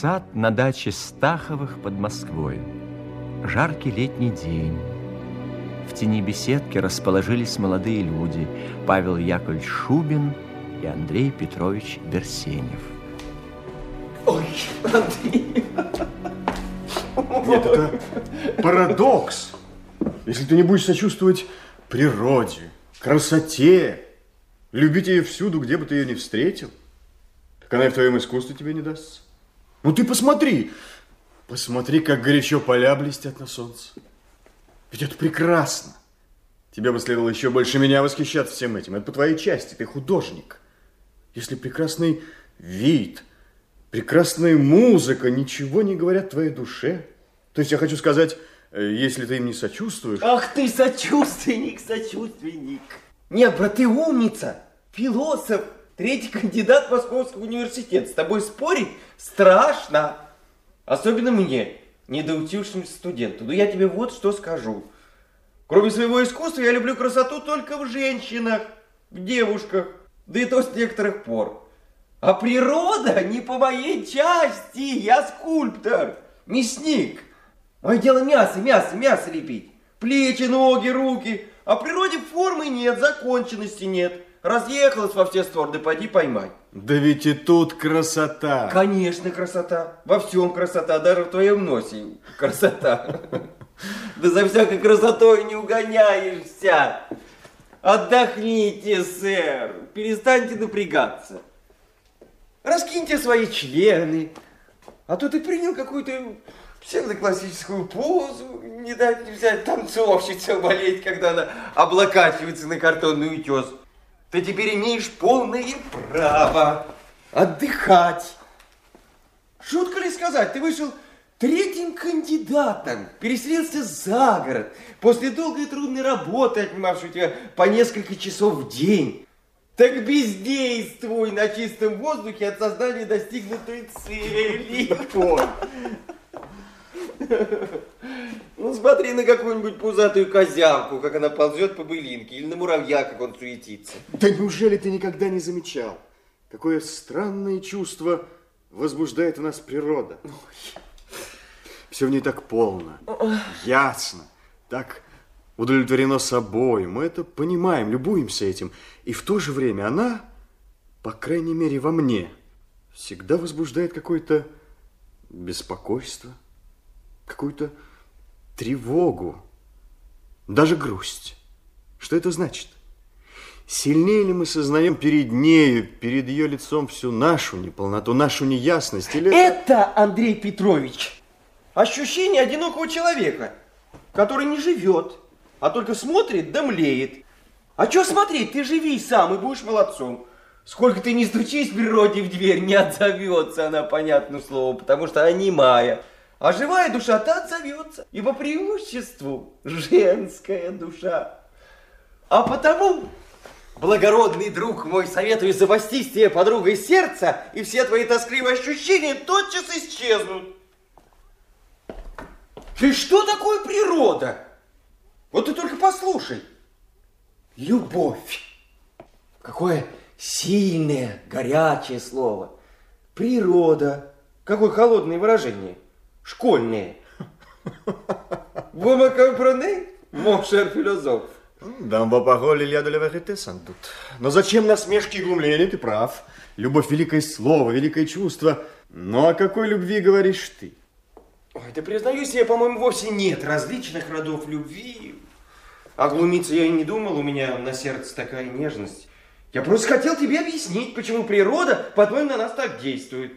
Сад на даче Стаховых под Москвой. Жаркий летний день. В тени беседки расположились молодые люди. Павел Яковлевич Шубин и Андрей Петрович Берсенев. Ой, Андрей. Нет, это парадокс. Если ты не будешь сочувствовать природе, красоте, любить ее всюду, где бы ты ее не встретил, так она и в твоем искусстве тебе не дастся. Ну ты посмотри, посмотри, как горячо поля блестят на солнце. Ведь это прекрасно. Тебе бы следовало еще больше меня восхищаться всем этим. Это по твоей части, ты художник. Если прекрасный вид, прекрасная музыка ничего не говорят твоей душе, то есть я хочу сказать, э, если ты им не сочувствуешь... Ах ты сочувственник, сочувственник. Нет, брат, ты умница, философ, третий кандидат Московского университета. С тобой спорить страшно. Особенно мне, недоучившемуся студенту. Но я тебе вот что скажу. Кроме своего искусства, я люблю красоту только в женщинах, в девушках, да и то с некоторых пор. А природа не по моей части, я скульптор, мясник. Мое дело мясо, мясо, мясо лепить. Плечи, ноги, руки. А природе формы нет, законченности нет. Разъехалась во все стороны, пойди поймай. Да ведь и тут красота. Конечно, красота. Во всем красота, даже в твоем носе красота. Да за всякой красотой не угоняешься. Отдохните, сэр. Перестаньте напрягаться. Раскиньте свои члены. А то ты принял какую-то псевдоклассическую позу, не дать не взять танцовщица болеть, когда она облокачивается на картонный утес. Ты теперь имеешь полное право отдыхать. Шутка ли сказать, ты вышел третьим кандидатом, переселился за город, после долгой и трудной работы, отнимавшей тебя по несколько часов в день. Так бездействуй на чистом воздухе от создания достигнутой цели. Ну, смотри на какую-нибудь пузатую козявку, как она ползет по былинке, или на муравья, как он суетится. Да неужели ты никогда не замечал, какое странное чувство возбуждает у нас природа? Все в ней так полно, ясно, так удовлетворено собой. Мы это понимаем, любуемся этим. И в то же время она, по крайней мере во мне, всегда возбуждает какое-то беспокойство, какую-то тревогу, даже грусть. Что это значит? Сильнее ли мы сознаем перед нею, перед ее лицом всю нашу неполноту, нашу неясность? Или Это, Андрей Петрович, ощущение одинокого человека, который не живет, а только смотрит да млеет. А что смотреть? Ты живи сам и будешь молодцом. Сколько ты не стучись природе в дверь, не отзовется она, понятное слово, потому что она немая. А живая душа-то отзовется, и по преимуществу женская душа. А потому, благородный друг мой, советую запастись тебе подругой сердца, и все твои тоскливые ощущения тотчас исчезнут. И что такое природа? Вот ты только послушай. Любовь. Какое сильное, горячее слово. Природа. Какое холодное выражение. Me comprenez, mon cher philosophe? Дам пароль Илья de la vérité, sans doute. Но зачем насмешки и глумления? Ты прав. Любовь – великое слово, великое чувство. Но о какой любви говоришь ты? Ой, да признаюсь, я, по-моему, вовсе нет различных родов любви. А глумиться я и не думал, у меня на сердце такая нежность. Я просто хотел тебе объяснить, почему природа, по-твоему, на нас так действует.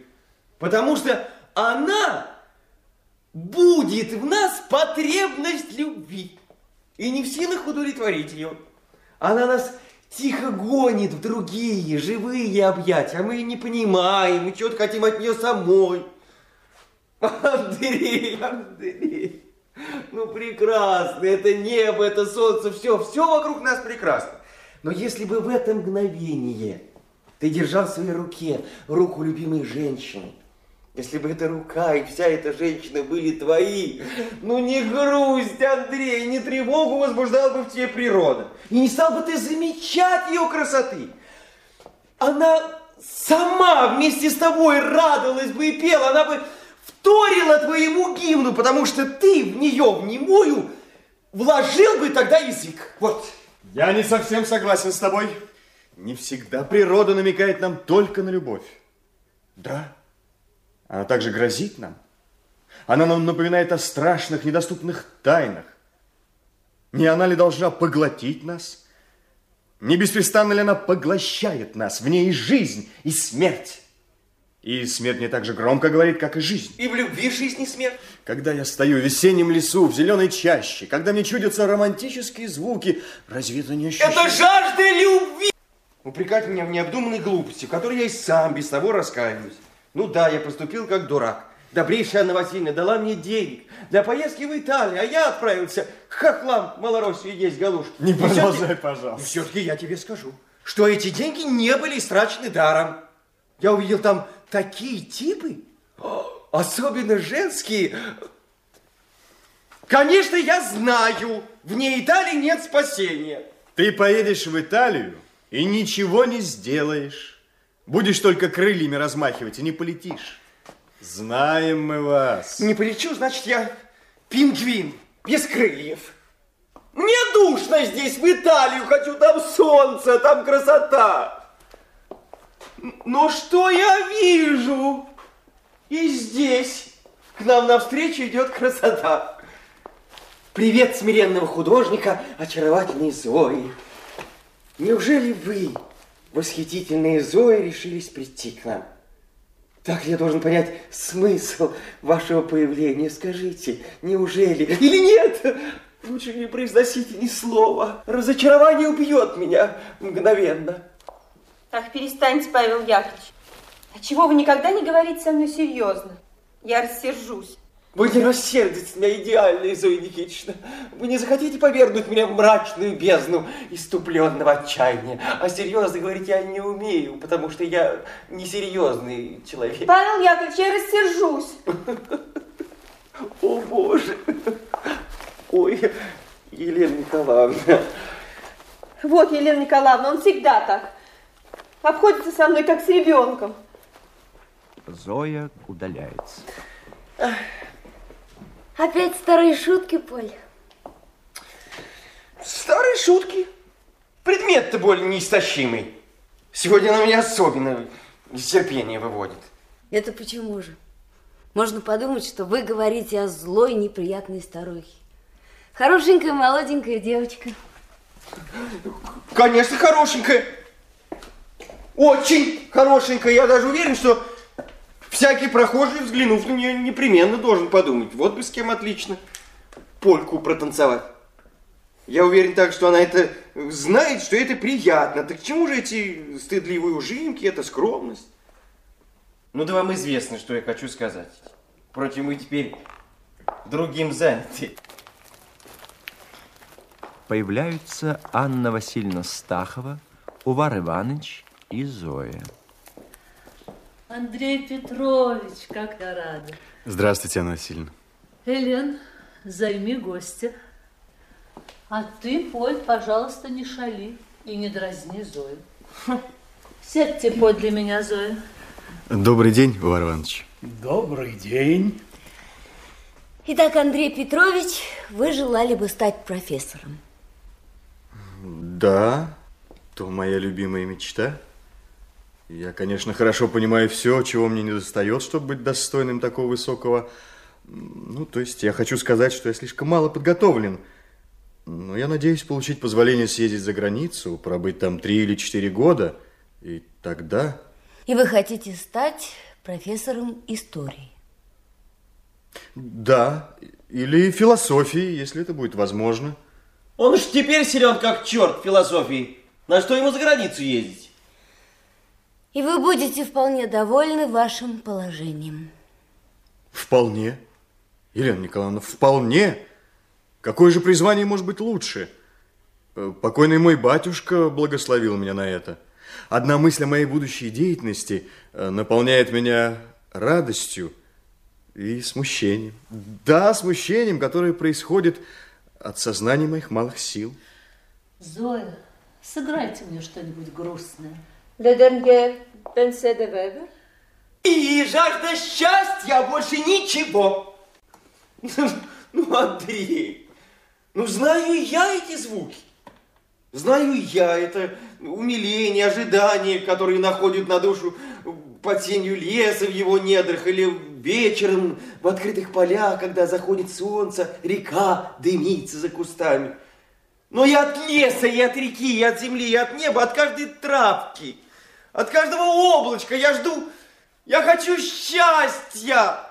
Потому что она будет в нас потребность любви. И не в силах удовлетворить ее. Она нас тихо гонит в другие, живые объятия, а мы не понимаем, мы чего-то хотим от нее самой. Андрей, Андрей, ну прекрасно, это небо, это солнце, все, все вокруг нас прекрасно. Но если бы в это мгновение ты держал в своей руке руку любимой женщины, если бы эта рука и вся эта женщина были твои, ну не грусть, Андрей, не тревогу возбуждала бы в тебе природа. И не стал бы ты замечать ее красоты. Она сама вместе с тобой радовалась бы и пела, она бы вторила твоему гимну, потому что ты в нее, в немую, вложил бы тогда язык. Вот. Я не совсем согласен с тобой. Не всегда природа намекает нам только на любовь. Да, она также грозит нам. Она нам напоминает о страшных, недоступных тайнах. Не она ли должна поглотить нас? Не беспрестанно ли она поглощает нас? В ней и жизнь, и смерть. И смерть не так же громко говорит, как и жизнь. И в любви жизнь и смерть. Когда я стою в весеннем лесу, в зеленой чаще, когда мне чудятся романтические звуки, разве это не ощущение? Это жажда любви! Упрекать меня в необдуманной глупости, в которой я и сам без того раскаиваюсь. Ну да, я поступил как дурак. Добрейшая Анна Васильевна дала мне денег для поездки в Италию, а я отправился к хохлам Малороссию есть галуш. Не продолжай, пожалуйста. все-таки я тебе скажу, что эти деньги не были истрачены даром. Я увидел там такие типы, особенно женские. Конечно, я знаю, вне Италии нет спасения. Ты поедешь в Италию и ничего не сделаешь. Будешь только крыльями размахивать и не полетишь. Знаем мы вас. Не полечу, значит, я пингвин, без крыльев. Мне душно здесь, в Италию хочу, там солнце, там красота. Но что я вижу? И здесь к нам навстречу идет красота. Привет смиренного художника, очаровательной Зои. Неужели вы, восхитительные Зои, решились прийти к нам? Так я должен понять смысл вашего появления. Скажите, неужели? Или нет? Лучше не произносите ни слова. Разочарование убьет меня мгновенно. Ах, перестаньте, Павел Яковлевич. А чего вы никогда не говорите со мной серьезно? Я рассержусь. Вы не рассердитесь на меня, идеальная Зоя Никитична. Вы не захотите повергнуть меня в мрачную бездну иступленного отчаяния. А серьезно говорить я не умею, потому что я несерьезный человек. Павел Яковлевич, я рассержусь. О, Боже! Ой, Елена Николаевна. Вот, Елена Николаевна, он всегда так. Обходится со мной, как с ребенком. Зоя удаляется. Опять старые шутки, Поль? Старые шутки. Предмет-то более неистощимый. Сегодня она меня особенно из терпения выводит. Это почему же? Можно подумать, что вы говорите о злой, неприятной старухе. Хорошенькая, молоденькая девочка. Конечно, хорошенькая. Очень хорошенькая. Я даже уверен, что всякий прохожий, взглянув на нее, непременно должен подумать. Вот бы с кем отлично польку протанцевать. Я уверен так, что она это знает, что это приятно. Так к чему же эти стыдливые ужимки, эта скромность? Ну да вам известно, что я хочу сказать. Впрочем, мы теперь другим заняты. Появляются Анна Васильевна Стахова, Увар Иванович и Зоя. Андрей Петрович, как я рада. Здравствуйте, Анна Васильевна. Элен, займи гостя. А ты, Поль, пожалуйста, не шали и не дразни Зою. Сядьте подле меня, Зоя. Добрый день, Увар Иванович. Добрый день. Итак, Андрей Петрович, вы желали бы стать профессором. Да, то моя любимая мечта. Я, конечно, хорошо понимаю все, чего мне не достает, чтобы быть достойным такого высокого... Ну, то есть я хочу сказать, что я слишком мало подготовлен. Но я надеюсь получить позволение съездить за границу, пробыть там три или четыре года. И тогда... И вы хотите стать профессором истории. Да, или философии, если это будет возможно. Он уж теперь силен как черт философии. На что ему за границу ездить? И вы будете вполне довольны вашим положением. Вполне. Елена Николаевна, вполне. Какое же призвание может быть лучше? Э, Покойный мой батюшка благословил меня на это. Одна мысль о моей будущей деятельности э, наполняет меня радостью и смущением. Да, смущением, которое происходит от сознания моих малых сил. Зоя, сыграйте мне что-нибудь грустное. Dernier pensée de Weber? И жажда счастья, больше ничего. Ну, Андрей, ну знаю я эти звуки. Знаю я это умиление, ожидание, которые находят на душу под сенью леса в его недрах или вечером в открытых полях, когда заходит солнце, река дымится за кустами. Но и от леса, и от реки, и от земли, и от неба, от каждой травки, от каждого облачка я жду, я хочу счастья.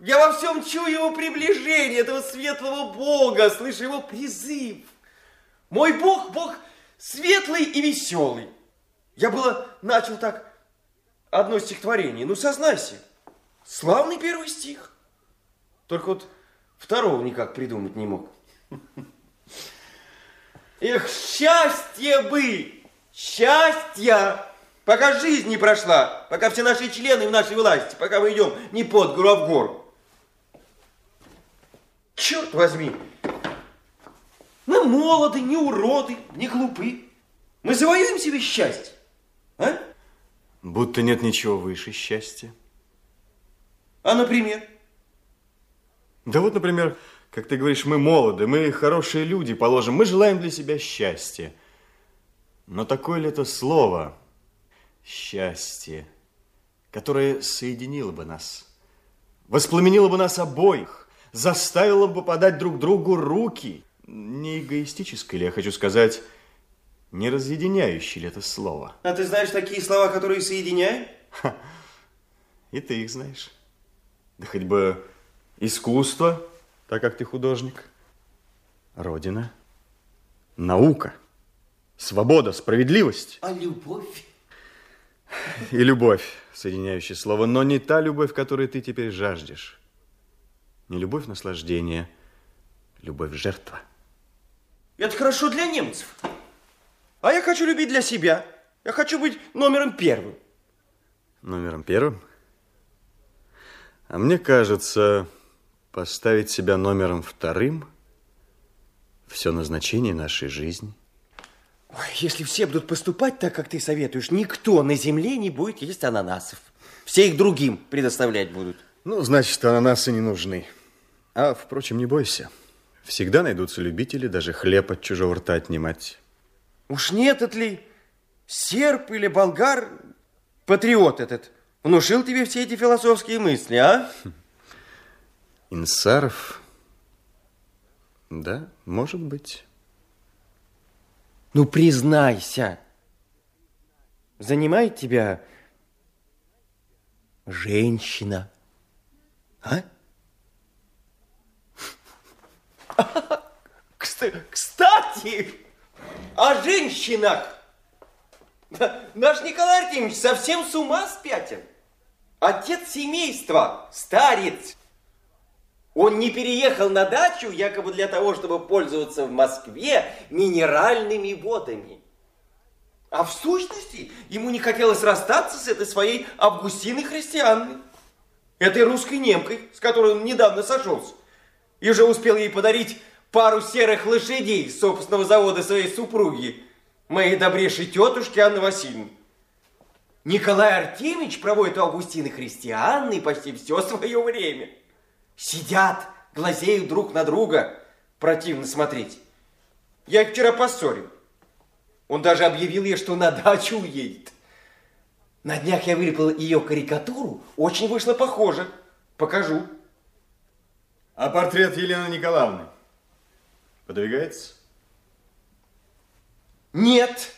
Я во всем чую его приближение, этого светлого Бога, слышу его призыв. Мой Бог, Бог светлый и веселый. Я было начал так одно стихотворение. Ну, сознайся, славный первый стих. Только вот второго никак придумать не мог. Эх, счастье бы! Счастье! Пока жизнь не прошла, пока все наши члены в нашей власти, пока мы идем не под гору, а в гору. Черт возьми! Мы молоды, не уроды, не глупы. Мы завоюем себе счастье. А? Будто нет ничего выше счастья. А, например? Да вот, например, как ты говоришь, мы молоды, мы хорошие люди, положим, мы желаем для себя счастья. Но такое ли это слово счастье, которое соединило бы нас, воспламенило бы нас обоих, заставило бы подать друг другу руки? Не эгоистическое ли, я хочу сказать, не разъединяющее ли это слово? А ты знаешь такие слова, которые соединяют? Ха. И ты их знаешь. Да хоть бы искусство, так как ты художник, родина, наука, свобода, справедливость. А любовь? И любовь, соединяющее слово, но не та любовь, которой ты теперь жаждешь. Не любовь наслаждения, любовь жертва. Это хорошо для немцев. А я хочу любить для себя. Я хочу быть номером первым. Номером первым? А мне кажется, поставить себя номером вторым все назначение нашей жизни. Ой, если все будут поступать так, как ты советуешь, никто на земле не будет есть ананасов. Все их другим предоставлять будут. Ну, значит, ананасы не нужны. А, впрочем, не бойся. Всегда найдутся любители даже хлеб от чужого рта отнимать. Уж не этот ли серб или болгар, патриот этот, внушил тебе все эти философские мысли, а? Инсаров? Да, может быть. Ну, признайся, занимает тебя женщина, а? Кстати, о женщинах. Наш Николай Артемьевич совсем с ума спятен. Отец семейства, старец. Он не переехал на дачу якобы для того, чтобы пользоваться в Москве минеральными водами. А в сущности ему не хотелось расстаться с этой своей Августиной Христианной, этой русской немкой, с которой он недавно сошелся, и уже успел ей подарить пару серых лошадей собственного завода своей супруги, моей добрейшей тетушки Анны Васильевны. Николай Артемьевич проводит у Августины Христианны почти все свое время. Сидят, глазеют друг на друга. Противно смотреть. Я их вчера поссорил. Он даже объявил ей, что на дачу уедет. На днях я вылепил ее карикатуру. Очень вышло похоже. Покажу. А портрет Елены Николаевны подвигается? Нет.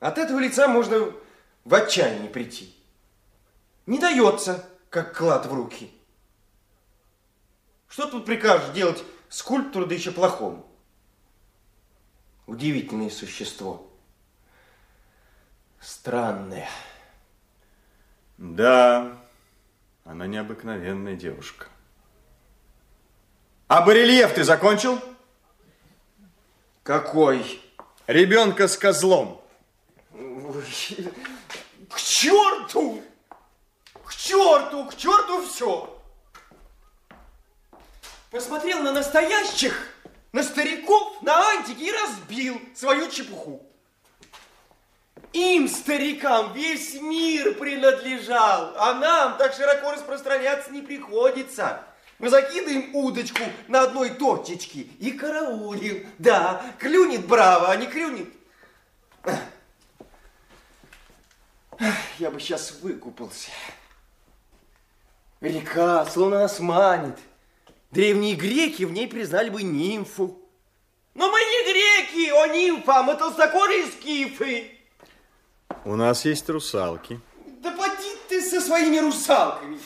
От этого лица можно в отчаяние прийти. Не дается, как клад в руки. Что тут прикажешь делать скульптору, да еще плохому? Удивительное существо. Странное. Да, она необыкновенная девушка. А барельеф ты закончил? Какой? Ребенка с козлом. К черту! Черту, к черту все! Посмотрел на настоящих, на стариков, на антики и разбил свою чепуху. Им, старикам, весь мир принадлежал, а нам так широко распространяться не приходится. Мы закидываем удочку на одной точечке и караулим. Да, клюнет браво, а не клюнет. Я бы сейчас выкупался. Река словно нас манит. Древние греки в ней признали бы нимфу. Но мы не греки, о нимфа, мы толстокожие скифы. У нас есть русалки. Да поди ты со своими русалками.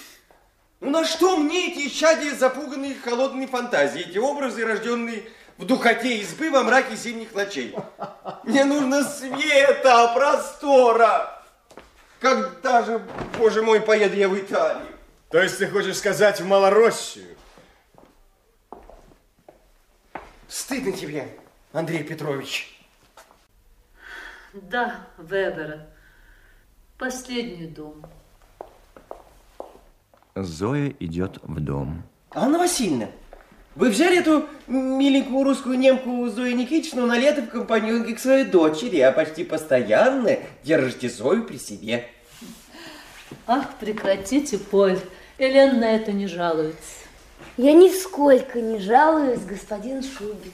Ну на что мне эти исчадия, запуганные холодной фантазией, эти образы, рожденные в духоте избы во мраке зимних ночей? Мне нужно света, простора. Когда же, боже мой, поеду я в Италию? То есть ты хочешь сказать в Малороссию? Стыдно тебе, Андрей Петрович. Да, Вебера. Последний дом. Зоя идет в дом. Анна Васильевна, вы взяли эту миленькую русскую немку Зою Никитичну на лето в компаньонке к своей дочери, а почти постоянно держите Зою при себе. Ах, прекратите, Поль. Элен на это не жалуется. Я нисколько не жалуюсь, господин Шубин.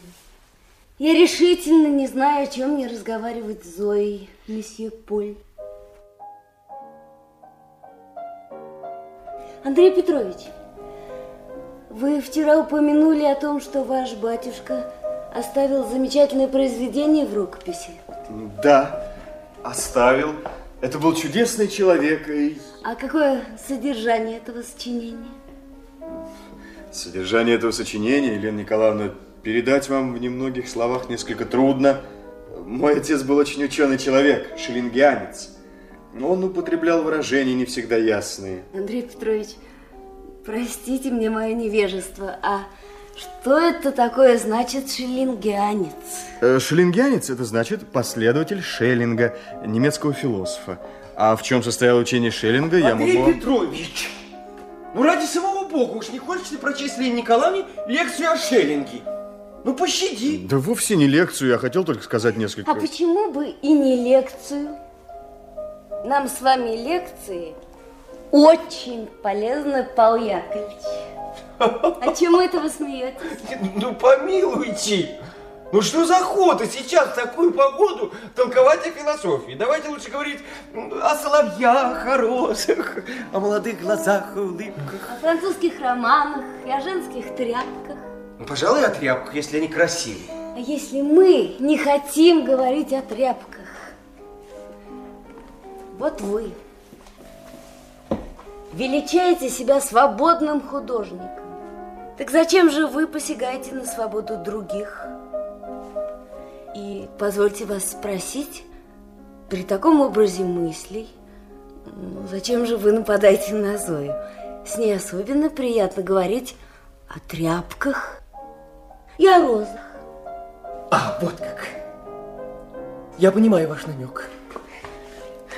Я решительно не знаю, о чем мне разговаривать с Зоей, месье Поль. Андрей Петрович, вы вчера упомянули о том, что ваш батюшка оставил замечательное произведение в рукописи. Да, оставил. Это был чудесный человек. И... А какое содержание этого сочинения? Содержание этого сочинения, Елена Николаевна, передать вам в немногих словах несколько трудно. Мой отец был очень ученый человек, шеллингианец. Но он употреблял выражения не всегда ясные. Андрей Петрович, простите мне мое невежество, а что это такое значит шеллингианец? Э, Шеллингианец – это значит последователь Шеллинга, немецкого философа. А в чем состояло учение Шеллинга, я Андрей могу... Петрович, ну ради самого Бога, уж не хочешь ты прочесть Лене Николаевне лекцию о Шеллинге? Ну пощади. Да вовсе не лекцию, я хотел только сказать несколько... А почему бы и не лекцию? Нам с вами лекции очень полезны, Павел Яковлевич. А чему это вы смеетесь? Ну помилуйте. Ну что за охота сейчас в такую погоду толковать о философии? Давайте лучше говорить о соловьях, о розах, о молодых глазах и улыбках. О французских романах и о женских тряпках. Ну, пожалуй, о тряпках, если они красивые. А если мы не хотим говорить о тряпках? Вот вы величаете себя свободным художником. Так зачем же вы посягаете на свободу других? И позвольте вас спросить, при таком образе мыслей, зачем же вы нападаете на Зою? С ней особенно приятно говорить о тряпках и о розах. А, вот как. Я понимаю ваш намек.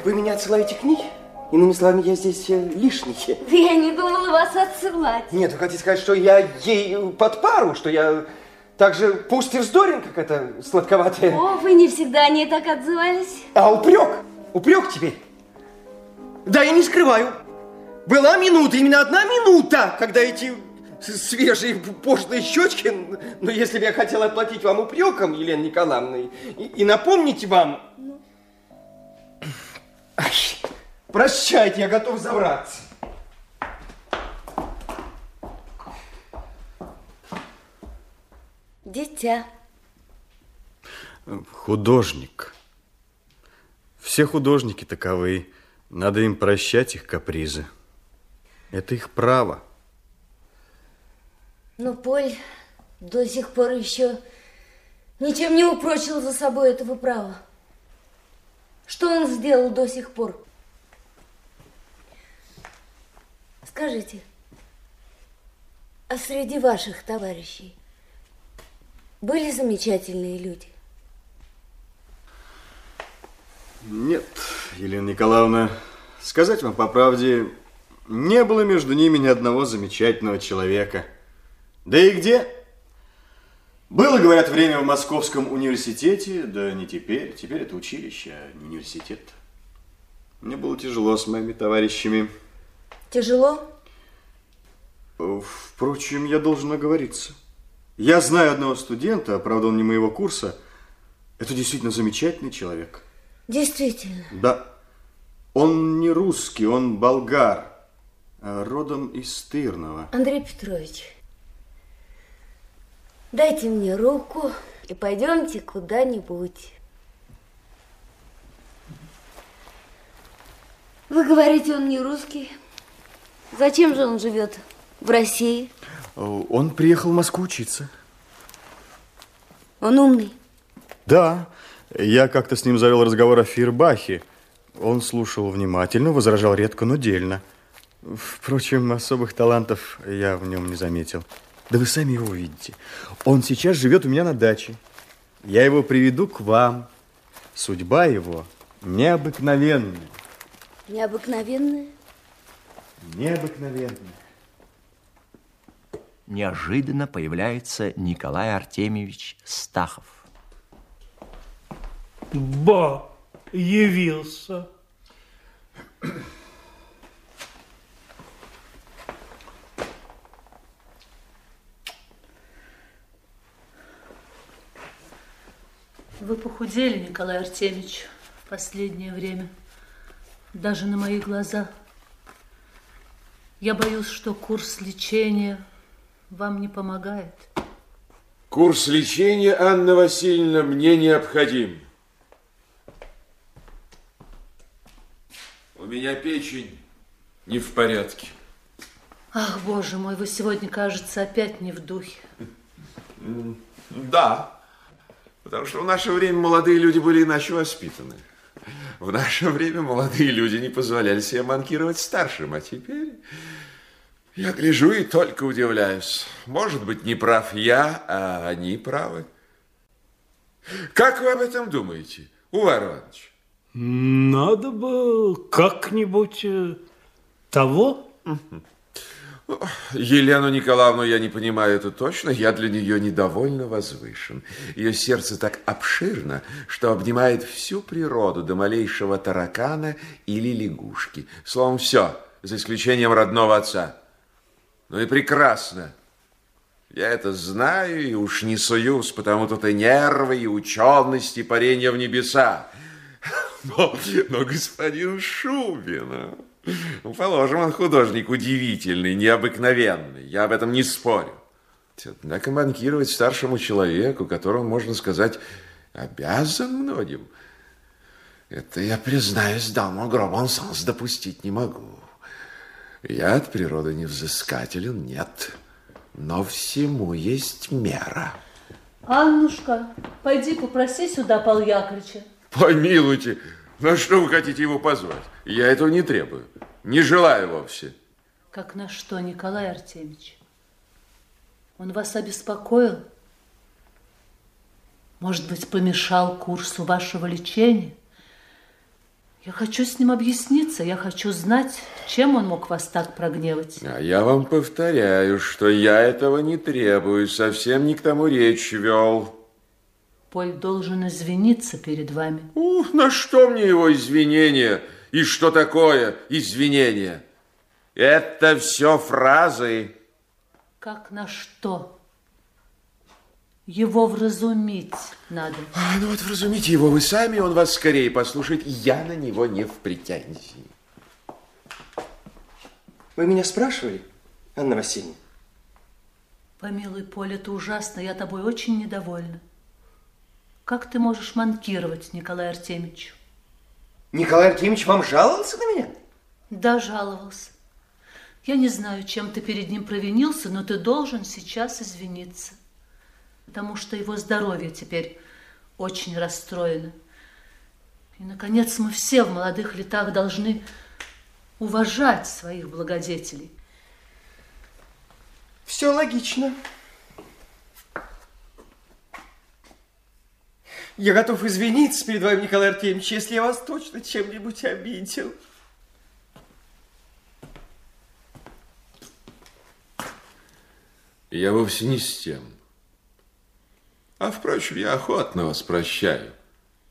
Вы меня отсылаете к ней? Иными словами, я здесь э, лишний. Я не думала вас отсылать. Нет, вы хотите сказать, что я ей под пару, что я так же пусть и вздорен, как это сладковатое. О, вы не всегда о ней так отзывались. А упрек? Упрек теперь? Да, я не скрываю. Была минута, именно одна минута, когда эти свежие пошлые щечки, но если бы я хотел отплатить вам упреком, Елена Николаевна, и, и напомнить вам... Ай, прощайте, я готов забраться. Дитя. Художник. Все художники таковы. Надо им прощать их капризы. Это их право. Но Поль до сих пор еще ничем не упрочил за собой этого права. Что он сделал до сих пор? Скажите, а среди ваших товарищей были замечательные люди? Нет, Елена Николаевна, сказать вам по правде, не было между ними ни одного замечательного человека. Да и где? Было, говорят, время в Московском университете, да не теперь. Теперь это училище, а не университет. Мне было тяжело с моими товарищами. Тяжело? Впрочем, я должен оговориться. Я знаю одного студента, правда, он не моего курса. Это действительно замечательный человек. Действительно. Да. Он не русский, он болгар, а родом из Тырного. Андрей Петрович, дайте мне руку и пойдемте куда-нибудь. Вы говорите, он не русский. Зачем же он живет в России? Он приехал в Москву учиться. Он умный? Да. Я как-то с ним завел разговор о Фирбахе. Он слушал внимательно, возражал редко, но дельно. Впрочем, особых талантов я в нем не заметил. Да вы сами его увидите. Он сейчас живет у меня на даче. Я его приведу к вам. Судьба его необыкновенная. Необыкновенная? Необыкновенная. Неожиданно появляется Николай Артемьевич Стахов. Ба, явился. Вы похудели, Николай Артемьевич, в последнее время. Даже на мои глаза. Я боюсь, что курс лечения вам не помогает. Курс лечения, Анна Васильевна, мне необходим. У меня печень не в порядке. Ах, боже мой, вы сегодня, кажется, опять не в духе. Да, потому что в наше время молодые люди были иначе воспитаны. В наше время молодые люди не позволяли себе манкировать старшим, а теперь я гляжу и только удивляюсь. Может быть, не прав я, а они правы. Как вы об этом думаете, Увар Иванович? Надо бы как-нибудь э, того. Елену Николаевну я не понимаю, это точно. Я для нее недовольно возвышен. Ее сердце так обширно, что обнимает всю природу до малейшего таракана или лягушки. Словом, все, за исключением родного отца. Ну и прекрасно. Я это знаю и уж не суюсь, потому тут и нервы, и ученость, и парение в небеса. Но, но господин Шубин, ну, положим, он художник удивительный, необыкновенный. Я об этом не спорю. Однако банкировать старшему человеку, которому, можно сказать, обязан многим, это, я признаюсь, даму гробом сенс допустить не могу. Я от природы не взыскателен, нет. Но всему есть мера. Аннушка, пойди попроси сюда Павла Яковлевича. Помилуйте, на что вы хотите его позвать? Я этого не требую, не желаю вовсе. Как на что, Николай Артемьевич? Он вас обеспокоил? Может быть, помешал курсу вашего лечения? Я хочу с ним объясниться, я хочу знать, чем он мог вас так прогневать. А я вам повторяю, что я этого не требую, совсем не к тому речь вел. Поль должен извиниться перед вами. Ух, на что мне его извинения? И что такое извинения? Это все фразы. Как на что? Его вразумить надо. А, ну вот вразумите его вы сами, он вас скорее послушает. Я на него не в претензии. Вы меня спрашивали, Анна Васильевна? Помилуй, Поль, это ужасно. Я тобой очень недовольна. Как ты можешь манкировать, Николай Артемьевич? Николай Артемьевич вам жаловался на меня? Да, жаловался. Я не знаю, чем ты перед ним провинился, но ты должен сейчас извиниться потому что его здоровье теперь очень расстроено. И, наконец, мы все в молодых летах должны уважать своих благодетелей. Все логично. Я готов извиниться перед вами, Николай Артемьевич, если я вас точно чем-нибудь обидел. Я вовсе не с тем. А, впрочем, я охотно вас прощаю,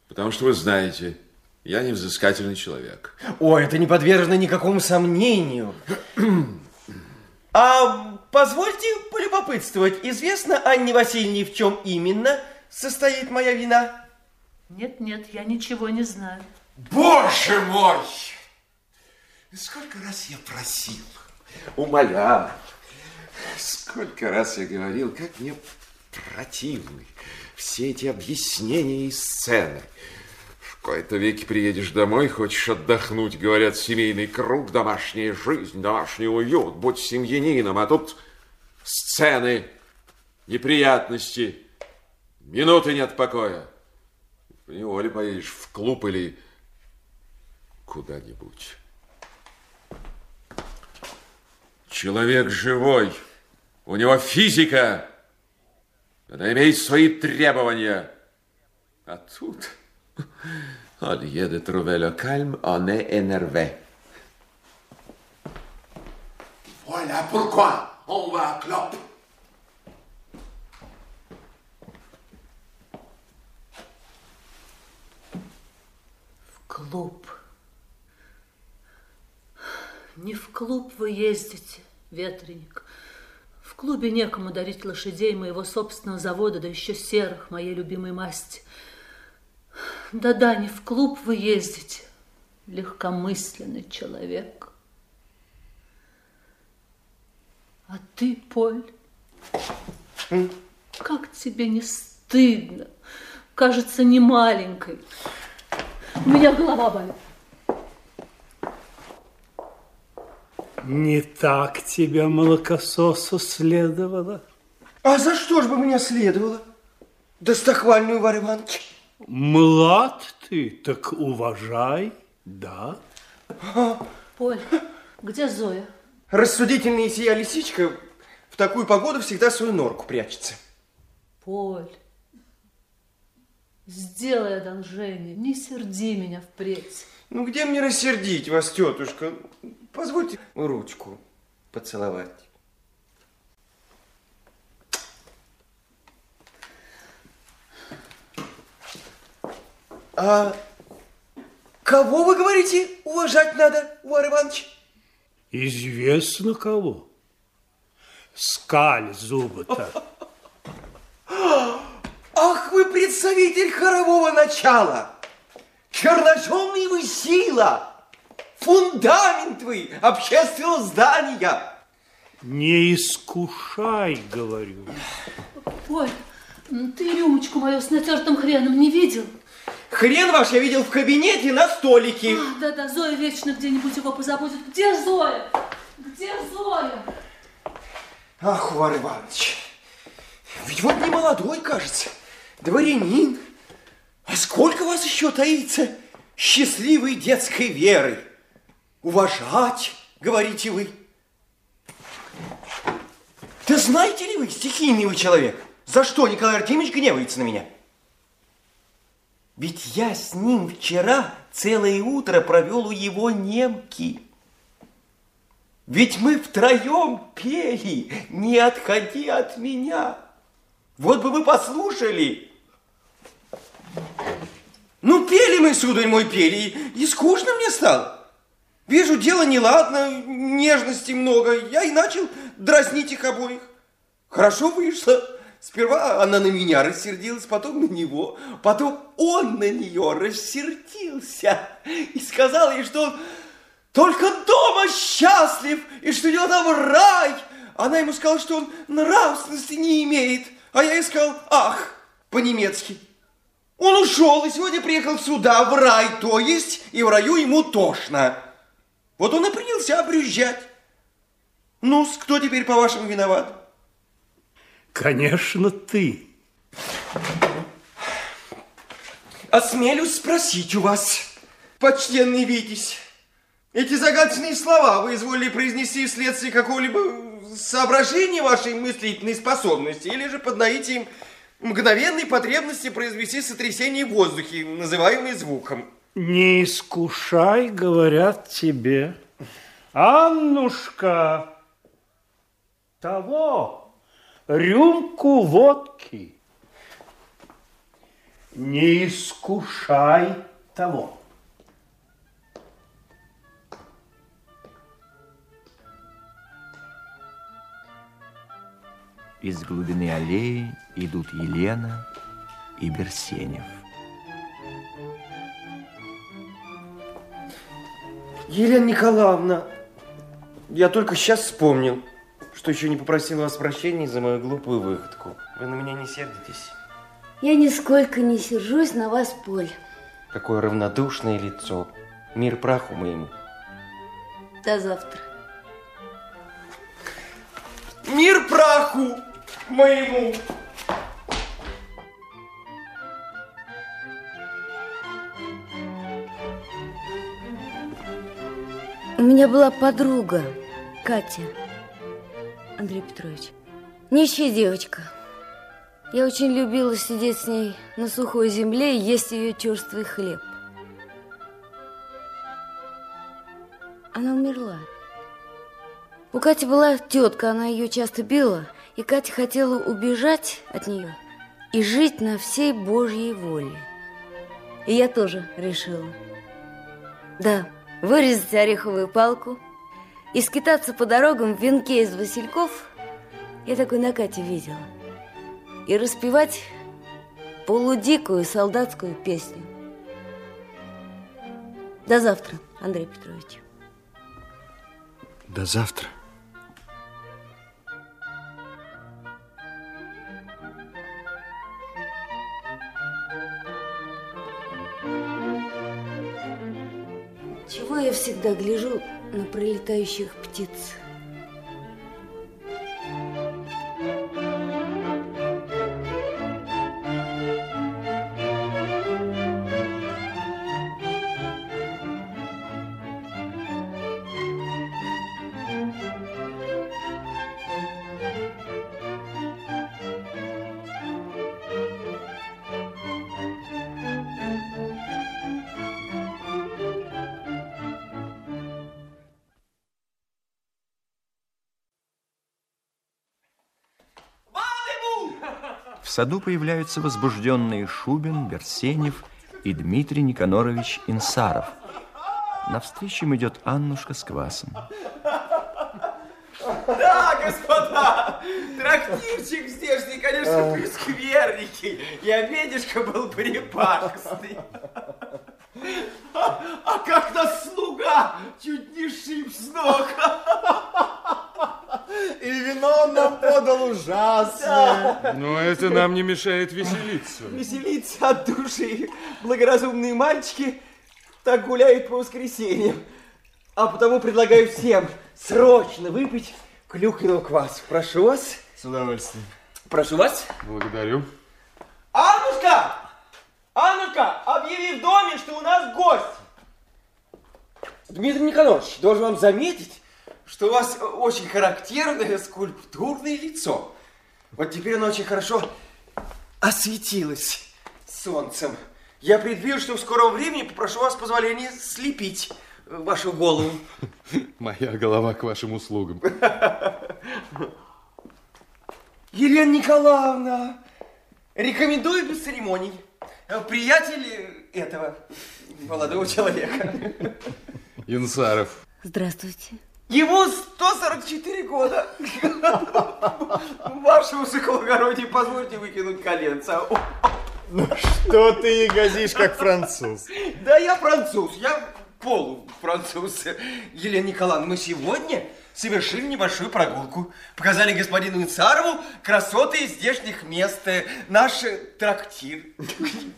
потому что вы знаете, я невзыскательный человек. Ой, это не подвержено никакому сомнению. А позвольте полюбопытствовать, известно Анне Васильевне, в чем именно состоит моя вина? Нет, нет, я ничего не знаю. Боже мой! Сколько раз я просил, умолял, сколько раз я говорил, как мне противны все эти объяснения и сцены. В кои-то веки приедешь домой, хочешь отдохнуть, говорят, семейный круг, домашняя жизнь, домашний уют, будь семьянином, а тут сцены, неприятности, минуты нет покоя. Неволе поедешь в клуб или куда-нибудь. Человек живой, у него физика, она имеет свои требования. А тут... De trouver le calme, on est énervé. Voilà pourquoi on va à clope. Клуб. Не в клуб вы ездите, ветреник. В клубе некому дарить лошадей моего собственного завода, да еще серых, моей любимой масти. Да-да, не в клуб вы ездите, легкомысленный человек. А ты, Поль, как тебе не стыдно? Кажется, не маленькой. У меня голова болит. Не так тебя, молокососу, следовало. А за что ж бы мне следовало? Достохвальную Варь Иванович. Млад ты, так уважай, да? Поль, где Зоя? Рассудительная сия лисичка в такую погоду всегда свою норку прячется. Поль, сделай одолжение, не серди меня впредь. Ну, где мне рассердить вас, тетушка? Позвольте ручку поцеловать. А кого, вы говорите, уважать надо, Вар Иванович? Известно кого. Скаль зубы-то. Представитель хорового начала! Черножемный вы сила! Фундамент вы общественного здания! Не искушай, говорю. Поль, ты рюмочку мою с натертым хреном не видел? Хрен ваш я видел в кабинете на столике. А, да-да, Зоя вечно где-нибудь его позабудет. Где Зоя? Где Зоя? Ах, Вар Иванович, ведь вот не молодой, кажется, дворянин. А сколько вас еще таится счастливой детской веры? Уважать, говорите вы. Да знаете ли вы, стихийный вы человек, за что Николай Артемьевич гневается на меня? Ведь я с ним вчера целое утро провел у его немки. Ведь мы втроем пели «Не отходи от меня». Вот бы вы послушали. Ну, пели мы, сударь мой, пели, и, скучно мне стало. Вижу, дело неладно, нежности много. Я и начал дразнить их обоих. Хорошо вышло. Сперва она на меня рассердилась, потом на него, потом он на нее рассердился и сказал ей, что он только дома счастлив и что у него там рай. Она ему сказала, что он нравственности не имеет, а я ей сказал «ах» по-немецки. Он ушел и сегодня приехал сюда, в рай, то есть, и в раю ему тошно. Вот он и принялся обрюзжать. ну кто теперь, по-вашему, виноват? Конечно, ты. Осмелюсь спросить у вас, почтенный Витязь, эти загадочные слова вы изволили произнести вследствие какого-либо соображения вашей мыслительной способности или же под наитием мгновенной потребности произвести сотрясение в воздухе, называемое звуком? Не искушай, говорят тебе. Аннушка, того, рюмку водки. Не искушай того. Из глубины аллеи идут Елена и Берсенев. Елена Николаевна, я только сейчас вспомнил, что еще не попросил вас прощения за мою глупую выходку. Вы на меня не сердитесь? Я нисколько не сержусь на вас, Поль. Какое равнодушное лицо. Мир праху моему. До завтра. Мир праху моему! У меня была подруга, Катя. Андрей Петрович. Нищая девочка. Я очень любила сидеть с ней на сухой земле и есть ее черствый хлеб. Она умерла. У Кати была тетка, она ее часто била, и Катя хотела убежать от нее и жить на всей Божьей воле. И я тоже решила. Да, вырезать ореховую палку и скитаться по дорогам в венке из васильков, я такой на Кате видела, и распевать полудикую солдатскую песню. До завтра, Андрей Петрович. До завтра. Чего я всегда гляжу на пролетающих птиц? Саду появляются возбужденные Шубин, Берсенев и Дмитрий Никанорович Инсаров. Навстречу им идет Аннушка с квасом. Да, господа, трактирчик здешний, конечно, прескверненький. И обедишка был припакостный. А, а как нас слуга чуть не шиб с ног. И вино он нам подал ужасное. Но это нам не мешает веселиться. Веселиться от души. Благоразумные мальчики так гуляют по воскресеньям. А потому предлагаю всем срочно выпить клюквенного кваса. Прошу вас. С удовольствием. Прошу вас. Благодарю. Аннушка! Аннушка, объяви в доме, что у нас гость. Дмитрий Никонорович, должен вам заметить, что у вас очень характерное скульптурное лицо. Вот теперь оно очень хорошо осветилось солнцем. Я предвижу, что в скором времени попрошу вас позволения слепить вашу голову. Моя голова к вашим услугам. Елена Николаевна, рекомендую без церемоний. Приятель этого молодого человека. Инсаров. Здравствуйте. Ему 144 года. Ваше высокоблагородие, позвольте выкинуть коленца. Ну что ты ягозишь, как француз? Да я француз, я полуфранцуз. Елена Николаевна, мы сегодня совершили небольшую прогулку. Показали господину Инцарову красоты здешних мест. Наш трактир,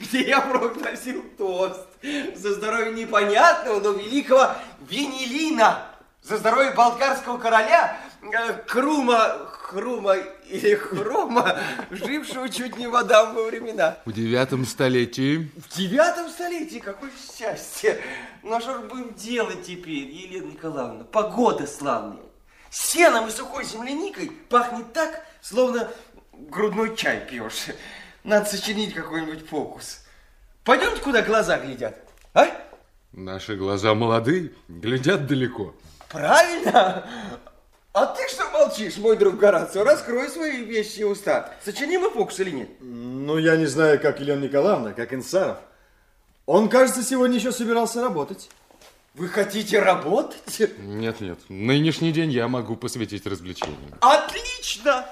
где я провозгласил тост за здоровье непонятного, но великого Венелина. За здоровье болгарского короля э, Крума, Хрума или Хрума, жившего чуть не в Адамовы времена. В девятом столетии. В девятом столетии, какое счастье! Ну а что же будем делать теперь, Елена Николаевна? Погода славная. Сеном и сухой земляникой пахнет так, словно грудной чай пьешь. Надо сочинить какой-нибудь фокус. Пойдемте, куда глаза глядят, а? Наши глаза молодые, глядят далеко. Правильно. А ты что молчишь, мой друг Горацио? Раскрой свои вещи уста. Сочиним мы фокус или нет? Ну, я не знаю, как Елена Николаевна, как Инсаров. Он, кажется, сегодня еще собирался работать. Вы хотите работать? Нет, нет. Нынешний день я могу посвятить развлечениям. Отлично!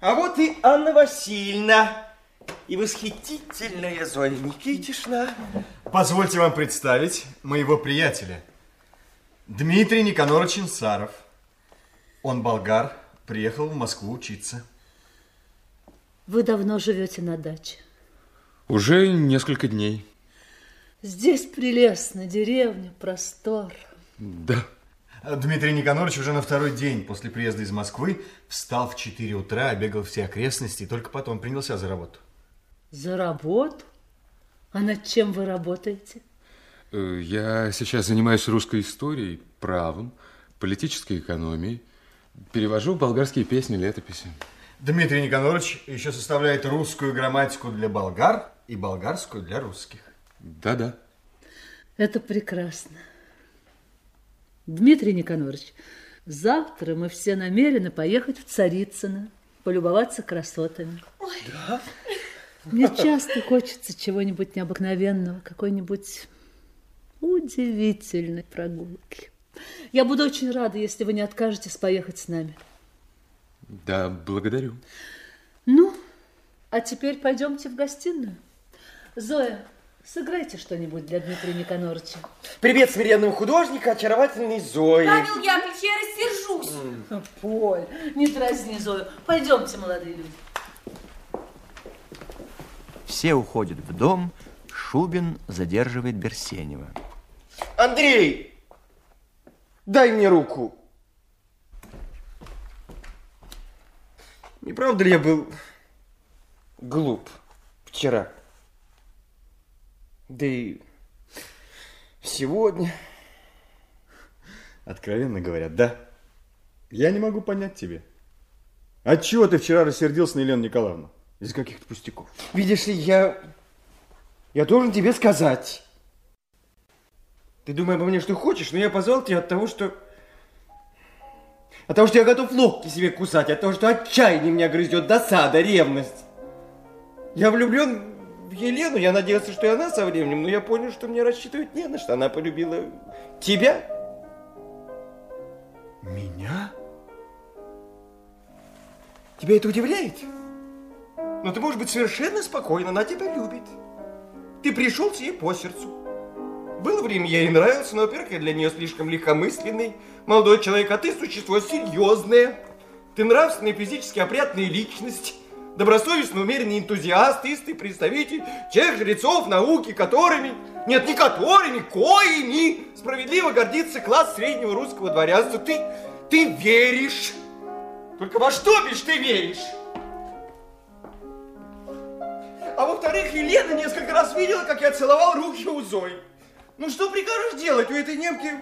А вот и Анна Васильевна. И восхитительная Зоя Никитишна. Позвольте вам представить моего приятеля. Дмитрий Никонорович Инсаров. Он болгар, приехал в Москву учиться. Вы давно живете на даче. Уже несколько дней. Здесь прелестно, деревня, простор. Да. Дмитрий Никонорович уже на второй день после приезда из Москвы встал в 4 утра, обегал все окрестности и только потом принялся за работу. За работу? А над чем вы работаете? Э, Я сейчас занимаюсь русской историей, правом, политической экономией. Перевожу болгарские песни, летописи. Дмитрий Никонорович еще составляет русскую грамматику для болгар и болгарскую для русских. Да-да. Это прекрасно. Дмитрий Никонорович, завтра мы все намерены поехать в Царицыно, полюбоваться красотами. Да? Мне часто хочется чего-нибудь необыкновенного, какой-нибудь удивительной прогулки. Я буду очень рада, если вы не откажетесь поехать с нами. Да, благодарю. Ну, а теперь пойдемте в гостиную. Зоя, сыграйте что-нибудь для Дмитрия Никоноровича. Привет смиренного художника, очаровательной Зои. Павел Яковлевич, я рассержусь. Поль, не дразни Зою. Пойдемте, молодые люди. Все уходят в дом, Шубин задерживает Берсенева. Андрей, дай мне руку. Не правда ли я был глуп вчера? Да и сегодня. Откровенно говоря, да. Я не могу понять тебя. Отчего ты вчера рассердился на Елену Николаевну? Из каких-то пустяков. Видишь ли, я... Я должен тебе сказать. Ты думай обо мне, что хочешь, но я позвал тебя от того, что... От того, что я готов локти себе кусать, от того, что отчаяние меня грызет, досада, ревность. Я влюблен в Елену, я надеялся, что и она со временем, но я понял, что мне рассчитывать не на что. Она полюбила тебя. Меня? Тебя это удивляет? Но ты можешь быть совершенно спокойна, она тебя любит. Ты пришел ей по сердцу. Было время, я ей нравился, но, во-первых, я для нее слишком легкомысленный молодой человек, а ты существо серьезное. Ты нравственная физически опрятная личность, добросовестно умеренный энтузиаст, истый представитель тех жрецов науки, которыми, нет, не которыми, коими справедливо гордится класс среднего русского дворянства. Ты, ты веришь. Только во что, бишь, ты веришь? А во-вторых, Елена несколько раз видела, как я целовал руки у Зои. Ну что прикажешь делать? У этой немки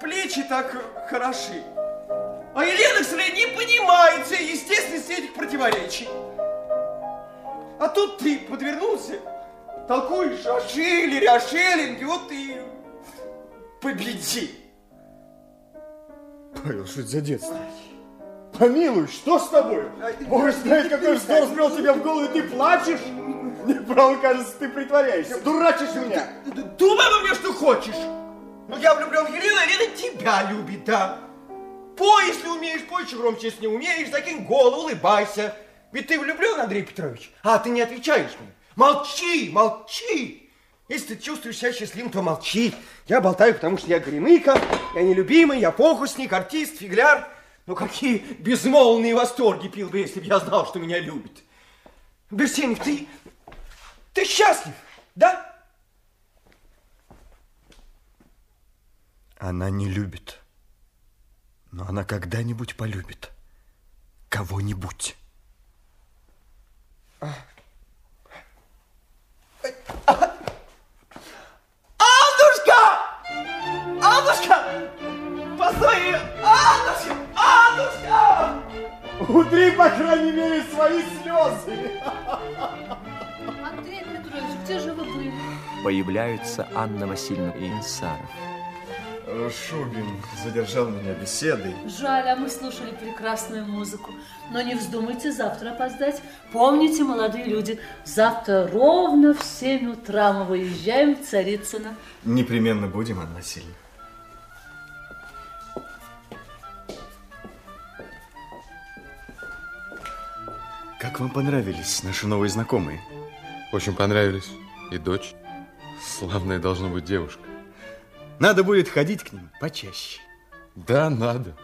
плечи так хороши. А Елена, к сожалению, не понимает всей естественности этих противоречий. А тут ты подвернулся, толкуешь о Шиллере, о Шеллинге, вот ты победи. Павел, что это за детство? Помилуй, что с тобой? Бог знает, какой вздор сбрел тебе в голову, и ты плачешь? Мне право кажется, ты притворяешься, дурачишь меня. Думай обо мне, что хочешь. Но я влюблен в Елену, а Елена тебя любит, да. Пой, если умеешь, пой, еще громче, если не умеешь, закинь голову, улыбайся. Ведь ты влюблен, Андрей Петрович? А, ты не отвечаешь мне. Молчи, молчи. Если ты чувствуешь себя счастливым, то молчи. Я болтаю, потому что я гремыка, я нелюбимый, я фокусник, артист, фигляр. Ну, какие безмолвные восторги пил бы, если бы я знал, что меня любит. Берсенев, ты, ты счастлив, да? Она не любит. Но она когда-нибудь полюбит. Кого-нибудь. Аннушка! Аннушка! Постой! Аннушка! Аннушка! Утри, по крайней мере, свои слезы. Андрей Петрович, где же вы были? Появляются Анна Васильевна и Инсаров. Э, Шубин задержал меня беседой. Жаль, а мы слушали прекрасную музыку. Но не вздумайте завтра опоздать. Помните, молодые люди, завтра ровно в 7 утра мы выезжаем в Царицыно. Непременно будем, Анна Васильевна. Как вам понравились наши новые знакомые? Очень понравились. И дочь. Славная должна быть девушка. Надо будет ходить к ним почаще. Да, надо.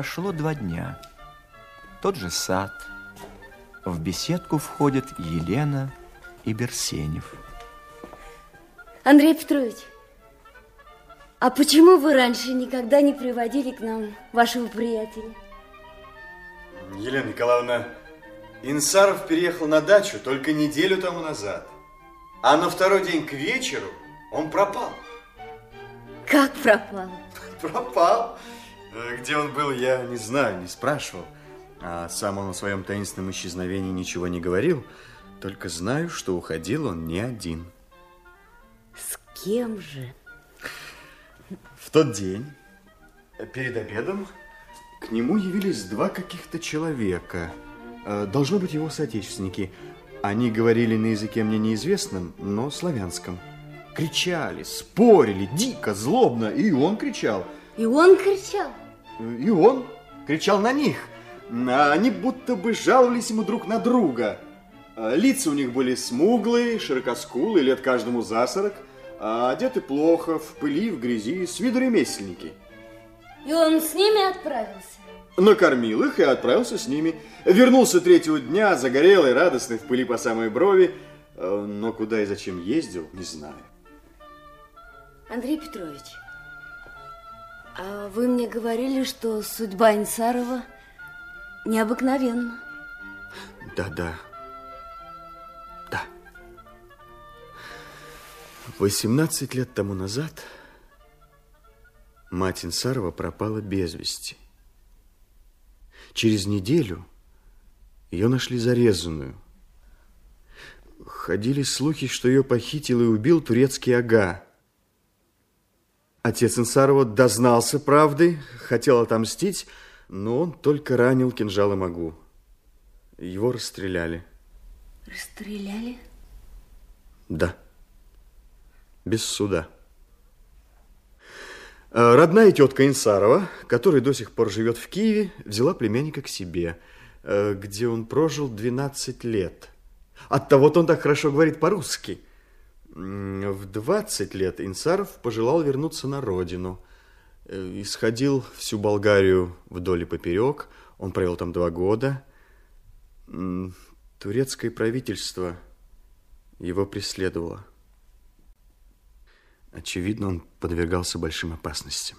Прошло два дня. Тот же сад. В беседку входят Елена и Берсенев. Андрей Петрович, а почему вы раньше никогда не приводили к нам вашего приятеля? Елена Николаевна, Инсаров переехал на дачу только неделю тому назад. А на второй день к вечеру он пропал. Как пропал? Пропал. Э, Где он был, я не знаю, не спрашивал. А сам он о своем таинственном исчезновении ничего не говорил. Только знаю, что уходил он не один. С кем же? В тот день, перед обедом, к нему явились два каких-то человека. Э, Должно быть его соотечественники. Они говорили на языке мне неизвестном, но славянском. Кричали, спорили, дико, злобно, и он кричал. И он кричал? И он кричал на них. Они будто бы жаловались ему друг на друга. А Лица у них были смуглые, широкоскулые, лет каждому за сорок, а одеты плохо, в пыли, в грязи, с виду ремесленники. И он с ними отправился? Накормил их и отправился с ними. Вернулся третьего дня, загорелый, радостный, в пыли по самой брови. Э, Но куда и зачем ездил, не знаю. Андрей Петрович, а вы мне говорили, что судьба Инсарова необыкновенна. Да-да. Да. 18 лет тому назад мать Инсарова пропала без вести. Через неделю ее нашли зарезанную. Ходили слухи, что ее похитил и убил турецкий ага. Отец Инсарова дознался правды, хотел отомстить, но он только ранил кинжалом Агу. Его расстреляли. Расстреляли? Да. Без суда. Э, Родная тетка Инсарова, которая до сих пор живет в Киеве, взяла племянника к себе, э, где он прожил 12 лет. Оттого-то он так хорошо говорит по-русски. В 20 лет Инсаров пожелал вернуться на родину. Э, Исходил всю Болгарию вдоль и поперек. Он провел там два года. Турецкое правительство его преследовало. Очевидно, он подвергался большим опасностям.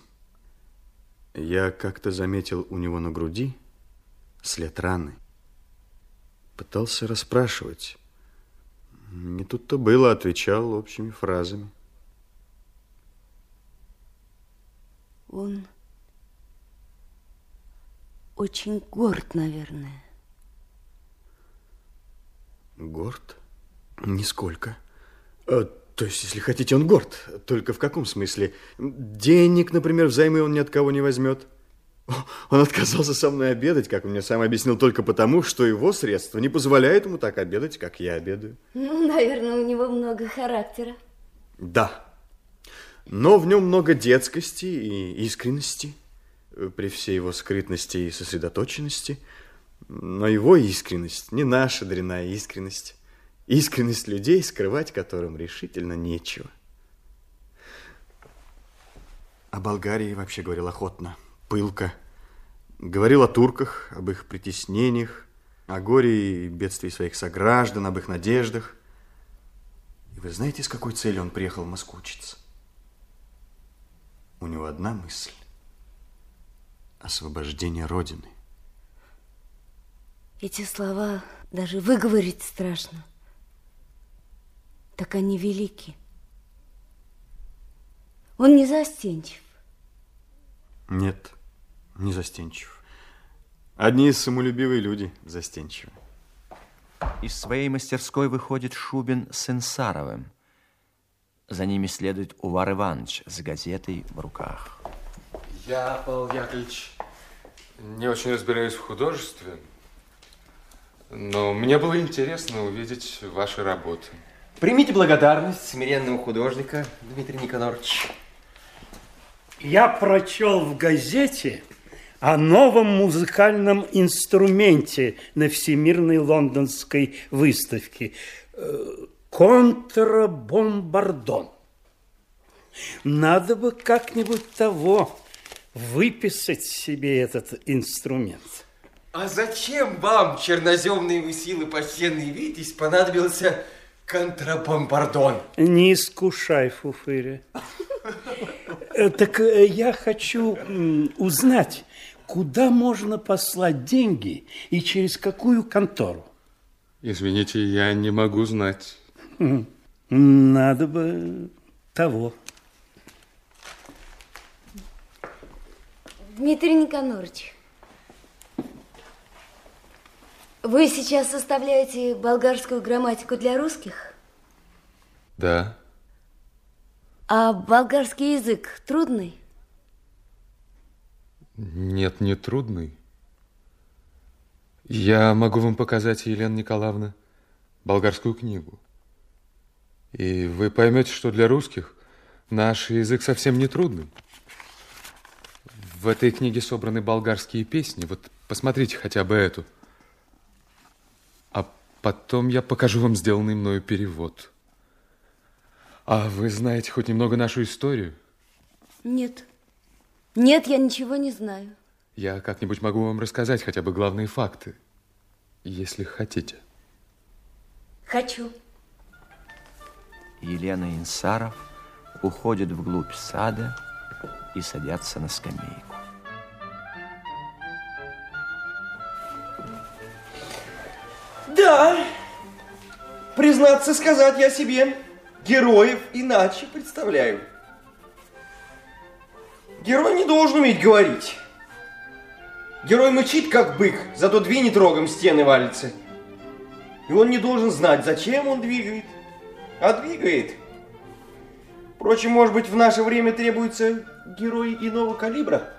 Я как-то заметил у него на груди след раны. Пытался расспрашивать. Не тут-то было, отвечал общими фразами. Он очень горд, наверное. Горд? Нисколько. Э, То есть, если хотите, он горд. Только в каком смысле? Денег, например, взаймы он ни от кого не возьмет. Он отказался со мной обедать, как он мне сам объяснил, только потому, что его средства не позволяют ему так обедать, как я обедаю. Ну, наверное, у него много характера. Да. Но в нем много детскости и искренности, э, при всей его скрытности и сосредоточенности. Но его искренность не наша дрянная искренность. Искренность людей, скрывать которым решительно нечего. О Болгарии вообще говорил охотно, пылко. Говорил о турках, об их притеснениях, о горе и бедствии своих сограждан, об их надеждах. И Вы знаете, с какой целью он приехал в Москву учиться? У него одна мысль – освобождение Родины. Эти слова даже выговорить страшно. Так они велики. Он не застенчив. Нет, не застенчив. Одни самолюбивые люди застенчивы. Из своей мастерской выходит Шубин с Инсаровым. За ними следует Увар Иванович с газетой в руках. Я, Павел Яковлевич, не очень разбираюсь в художестве, но мне было интересно увидеть ваши работы. Примите благодарность смиренного художника, Дмитрий Никонорович. Я прочел в газете о новом музыкальном инструменте на Всемирной лондонской выставке. Э, Контрабомбардон. Надо бы как-нибудь того выписать себе этот инструмент. А зачем вам, черноземные вы силы, почтенный Витязь, понадобился контрабомбардон? Не искушай, Фуфыря. Э, Так э, я хочу узнать, куда можно послать деньги и через какую контору. Извините, я не могу знать. М, Надо бы того. Дмитрий Никонорович, вы сейчас составляете болгарскую грамматику для русских? Да. А болгарский язык трудный? Нет, не трудный. Я могу вам показать, Елена Николаевна, болгарскую книгу. И вы поймете, что для русских наш язык совсем не трудный. В этой книге собраны болгарские песни. Вот посмотрите хотя бы эту. А потом я покажу вам сделанный мною перевод. А вы знаете хоть немного нашу историю? Нет. Нет, я ничего не знаю. Я как-нибудь могу вам рассказать хотя бы главные факты, если хотите. Хочу. Елена Инсаров уходят вглубь сада и садятся на скамейку. Да, признаться сказать я себе, героев иначе представляю. Герой не должен уметь говорить. Герой мычит, как бык, зато двинет рогом стены валится. И он не должен знать, зачем он двигает, а двигает. Впрочем, может быть, в наше время требуется герой иного калибра.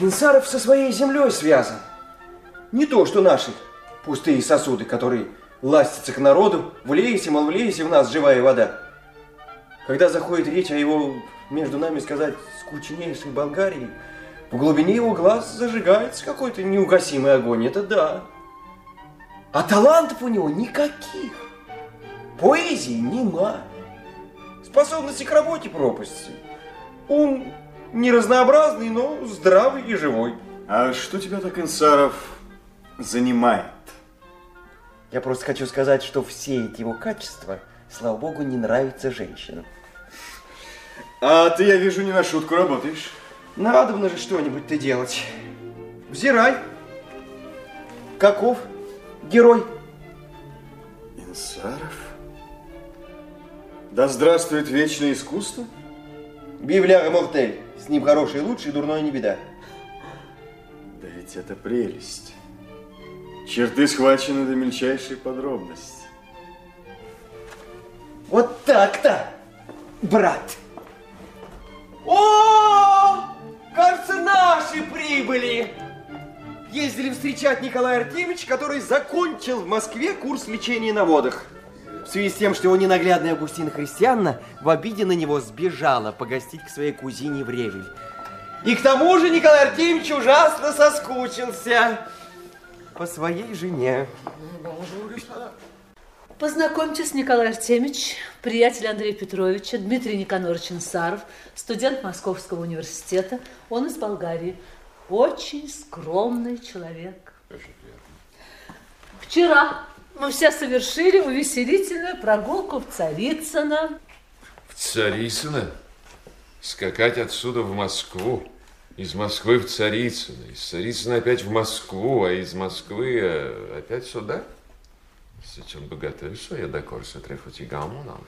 Инсаров со своей землей связан. Не то, что наши пустые сосуды, которые ластятся к народу, влейся, мол, влейся в нас живая вода. Когда заходит речь о его, между нами сказать, скучнейшей Болгарии, в глубине его глаз зажигается какой-то неугасимый огонь, это да. А талантов у него никаких. Поэзии нема. Способности к работе пропасти. Ум не разнообразный, но здравый и живой. А что тебя так, Инсаров, занимает? Я просто хочу сказать, что все эти его качества, слава богу, не нравятся женщинам. А ты, я вижу, не на шутку работаешь. Надо же что-нибудь ты делать. Взирай. Каков герой? Инсаров? Да здравствует вечное искусство. Бивляга Мортель. С ним хороший лучший, дурной не беда. Да ведь это прелесть. Черты схвачены до мельчайшей подробности. Вот так-то, брат. О, кажется, наши прибыли. Ездили встречать Николая Артемьевича, который закончил в Москве курс лечения на водах. В связи с тем, что его ненаглядная Августина Христианна в обиде на него сбежала погостить к своей кузине в Ревель. И к тому же Николай Артемьевич ужасно соскучился по своей жене. Познакомьтесь, Николай Артемьевич, приятель Андрея Петровича, Дмитрий Никонорович Инсаров, студент Московского университета. Он из Болгарии. Очень скромный человек. Вчера Мы все совершили увеселительную прогулку в Царицыно. В Царицыно? Скакать отсюда в Москву? Из Москвы в Царицыно, из Царицына опять в Москву, а из Москвы э, опять сюда? zicem, băgătăi să e de acord să trebuie făci gamă, n-am.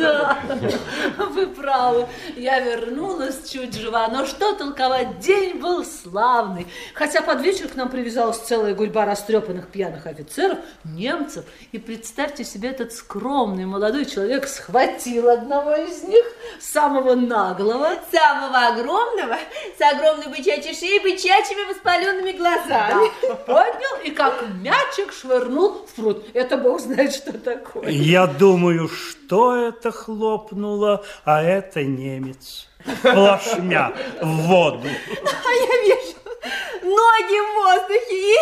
Da. вы правы. Я вернулась чуть жива, но что толковать, день был славный. Хотя под вечер к нам привязалась целая гурьба растрепанных пьяных офицеров, немцев. И представьте себе, этот скромный молодой человек схватил одного из них, самого наглого. Самого огромного, с огромной бычачьей шеей, бычачьими воспаленными глазами. Да, поднял и как мячик швырнул в пруд. Это бог знает, что такое. Я думаю, что это хлопнуло, а это немец. Плашмя в воду. А я вижу ноги в воздухе и...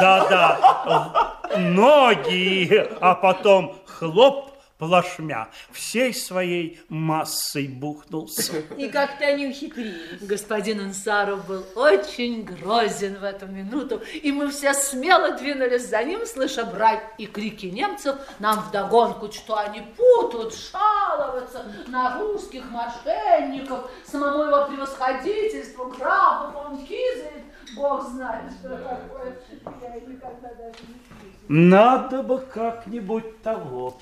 Да-да, ноги, а потом хлоп плашмя, всей своей массой бухнулся. И как-то они ухитрились. Господин Инсаров был очень грозен в эту минуту, и мы все смело двинулись за ним, слыша брать и крики немцев нам вдогонку, что они путают, жаловаться на русских мошенников, самому его превосходительству, графу фон Кизель. Бог знает, что такое. Я никогда даже не слышала. Надо бы как-нибудь того.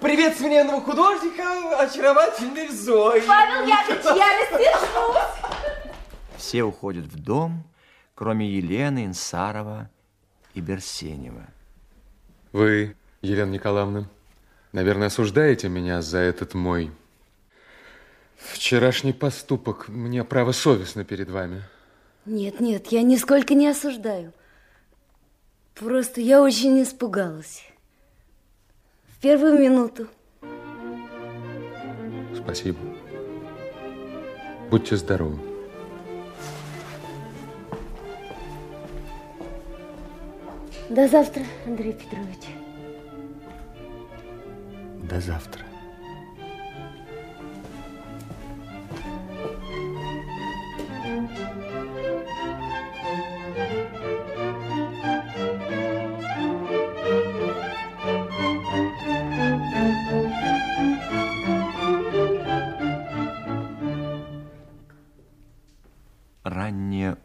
Привет современного художника, очаровательный Зои. Павел Яковлевич, я рассержусь. Все уходят в дом, кроме Елены, Инсарова и Берсенева. Вы, Елена Николаевна, наверное, осуждаете меня за этот мой вчерашний поступок. Мне право совестно перед вами. Нет, нет, я нисколько не осуждаю. Просто я очень испугалась. В первую минуту. Спасибо. Будьте здоровы. До завтра, Андрей Петрович. До завтра.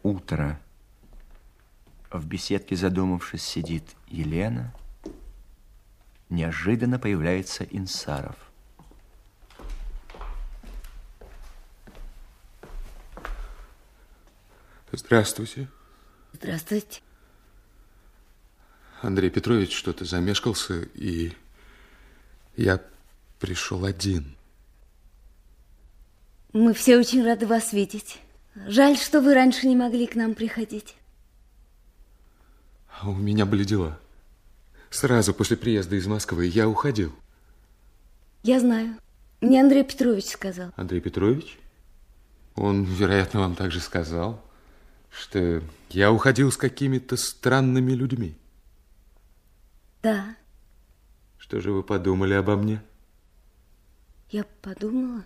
Утро. В беседке, задумавшись, сидит Елена. Неожиданно появляется Инсаров. Здравствуйте. Здравствуйте. Андрей Петрович что-то замешкался, и я пришел один. Мы все очень рады вас видеть. Жаль, что вы раньше не могли к нам приходить. А у меня были дела. Сразу после приезда из Москвы я уходил. Я знаю. Мне Андрей Петрович сказал. Андрей Петрович? Он, вероятно, вам также сказал, что я уходил с какими-то странными людьми. Да, Что же вы подумали обо мне? я подумала.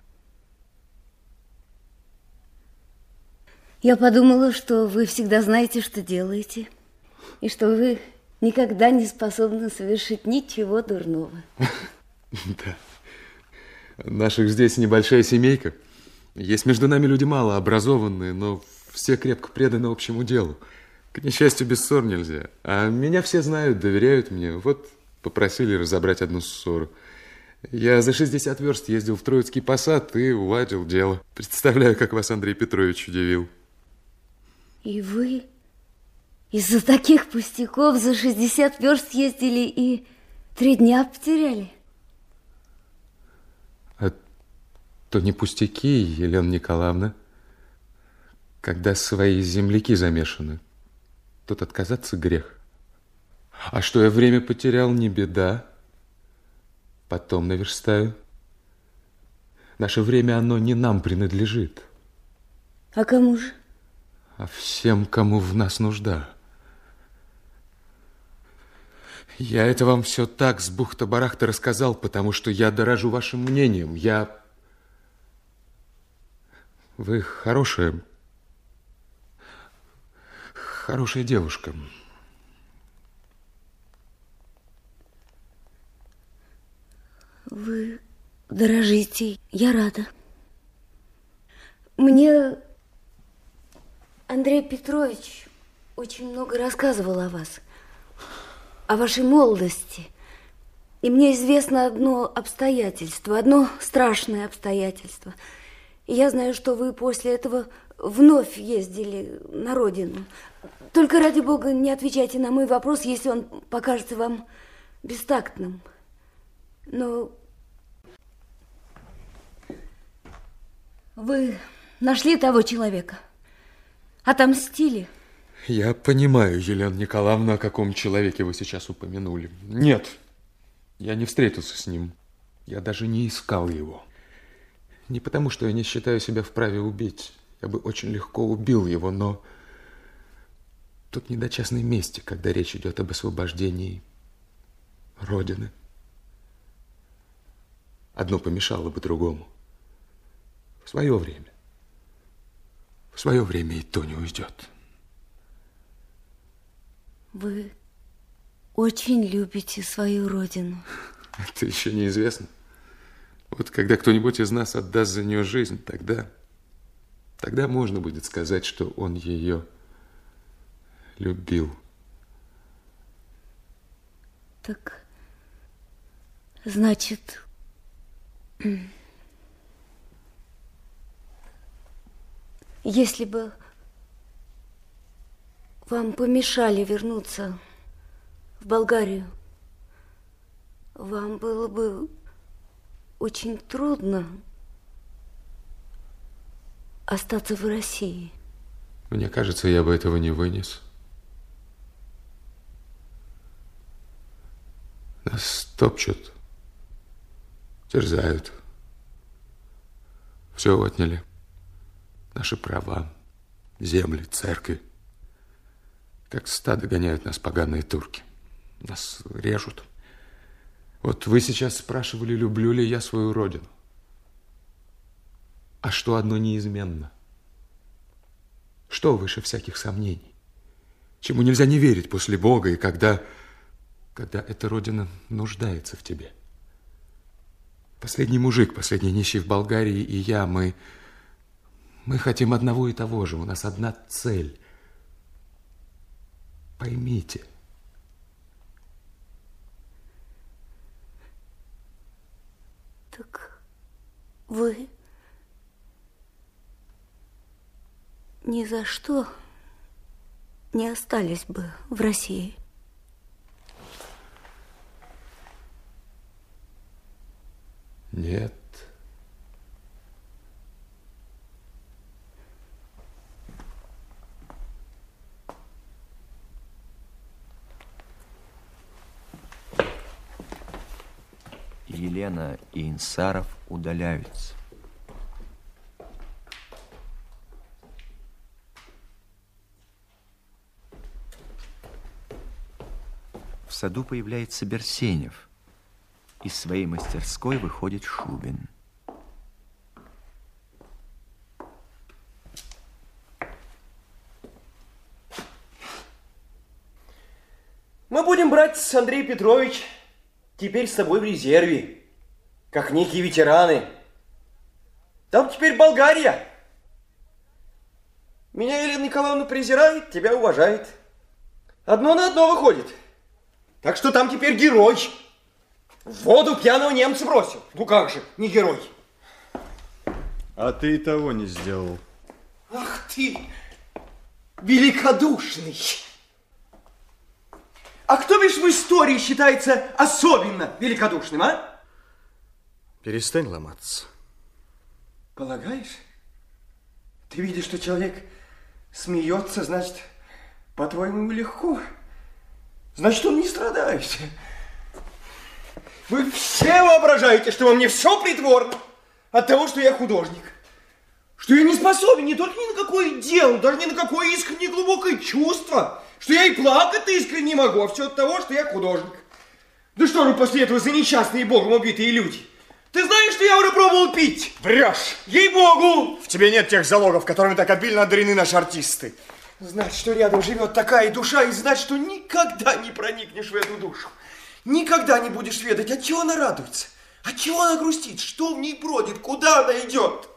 Я подумала, что вы всегда знаете, что делаете, и что вы никогда не способны совершить ничего дурного. Да. Наших здесь небольшая семейка. Есть между нами люди мало образованные, но все крепко преданы общему делу. К несчастью, без ссор нельзя. А меня все знают, доверяют мне. Вот попросили разобрать одну ссору. Я за 60 верст ездил в Троицкий посад и уладил дело. Представляю, как вас Андрей Петрович удивил. И вы из-за таких пустяков за 60 верст ездили и три дня потеряли? А то не пустяки, Елена Николаевна. Когда свои земляки замешаны, тут отказаться грех. А что я время потерял, не беда. Потом наверстаю. Наше время, оно не нам принадлежит, А кому же? А всем, кому в нас нужда. Я это вам все так с бухта-барахта рассказал, потому что я дорожу вашим мнением. Я... Вы хорошая, хорошая девушка. Вы дорожите, я рада. Мне Андрей Петрович очень много рассказывал о вас, о вашей молодости. И мне известно одно обстоятельство, одно страшное обстоятельство. И я знаю, что вы после этого вновь ездили на родину. Только ради бога не отвечайте на мой вопрос, если он покажется вам бестактным. Но вы нашли того человека? Отомстили? Я понимаю, Елена Николаевна, о каком человеке вы сейчас упомянули. Нет, я не встретился с ним. Я даже не искал его. Не потому, что я не считаю себя вправе убить. Я бы очень легко убил его, но тут не до частной мести, когда речь идет об освобождении Родины. Одно помешало бы другому. В свое время. В свое время и то не уйдет. Вы очень любите свою родину. Это еще неизвестно. Вот когда кто-нибудь из нас отдаст за нее жизнь, тогда, тогда можно будет сказать, что он ее любил. Так, значит, если бы вам помешали вернуться в Болгарию, вам было бы очень трудно остаться в России. Мне кажется, я бы этого не вынес. Нас топчут, терзают. Все отняли. Наши права, земли, церкви. Как стадо гоняют нас поганые турки. Нас режут. Вот вы сейчас спрашивали, люблю ли я свою родину. А что одно неизменно? Что выше всяких сомнений? Чему нельзя не верить после Бога и когда, когда эта родина нуждается в тебе? Последний мужик, последний нищий в Болгарии и я, мы, мы хотим одного и того же. У нас одна цель. Поймите. Так вы ни за что не остались бы в России. Нет. Елена и Инсаров удаляются. В саду появляется Берсенев. Из своей мастерской выходит Шубин. Мы будем брать, Андрей Петрович, теперь с тобой в резерве, как некие ветераны. Там теперь Болгария. Меня Елена Николаевна презирает, тебя уважает. Одно на одно выходит. Так что там теперь герой. В воду пьяного немца бросил. Ну как же, не герой. А ты и того не сделал. Ах ты, великодушный. А кто бишь в истории считается особенно великодушным, а? Перестань ломаться. Полагаешь? Ты видишь, что человек смеется, значит, по-твоему, легко. Значит, он не страдает. Вы все воображаете, что во мне все притворно от того, что я художник. Что я не способен не только ни на какое дело, даже ни на какое искреннее глубокое чувство. Что я и плакать-то искренне не могу, а все от того, что я художник. Да что же после этого за несчастные богом убитые люди? Ты знаешь, что я уже пробовал пить? Врешь! Ей-богу! В тебе нет тех залогов, которыми так обильно одарены наши артисты. Знать, что рядом живет такая душа, и знать, что никогда не проникнешь в эту душу. Никогда не будешь ведать, от чего она радуется, от чего она грустит, что в ней бродит, куда она идет.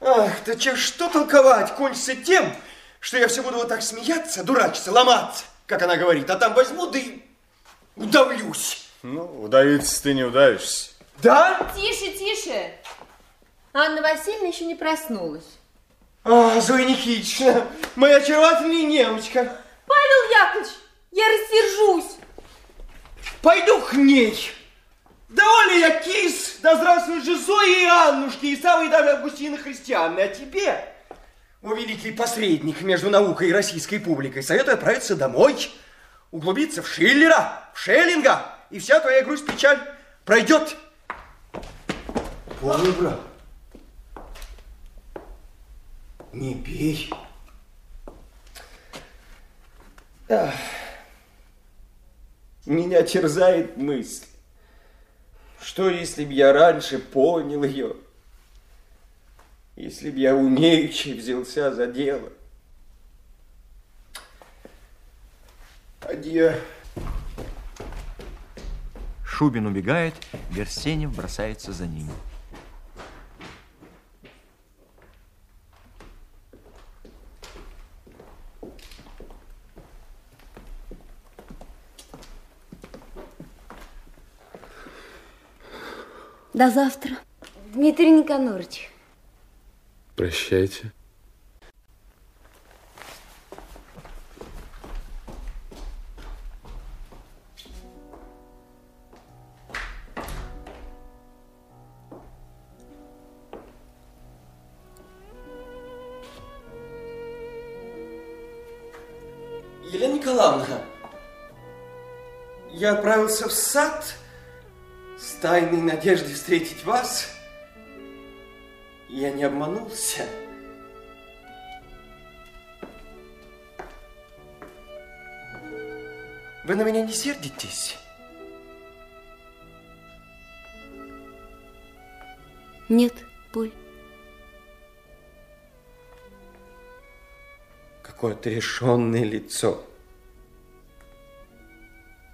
Ах, да че, что толковать, кончится тем, что я все буду вот так смеяться, дурачиться, ломаться, как она говорит, а там возьму, да и удавлюсь. Ну, удавиться ты не удавишься. Да? Тише, тише. Анна Васильевна еще не проснулась. А, Зоя Никитична, моя очаровательная немочка. Павел Яковлевич, я рассержусь. Пойду к ней. Довольно я кис, да здравствуют же Зои и Аннушки, и самые даже Августины христианы. А тебе, о великий посредник между наукой и российской публикой, советую отправиться домой, углубиться в Шиллера, в Шеллинга, и вся твоя грусть-печаль пройдет. Полный брат. Не пей. Ах. Меня терзает мысль, что если б я раньше понял ее, если б я умеючи взялся за дело. Адье. Шубин убегает, Берсенев бросается за ним. До завтра. Дмитрий Никонорович. Прощайте. Елена Николаевна, я отправился в сад с тайной надеждой встретить вас. Я не обманулся. Вы на меня не сердитесь? Нет, Поль. Какое отрешенное лицо.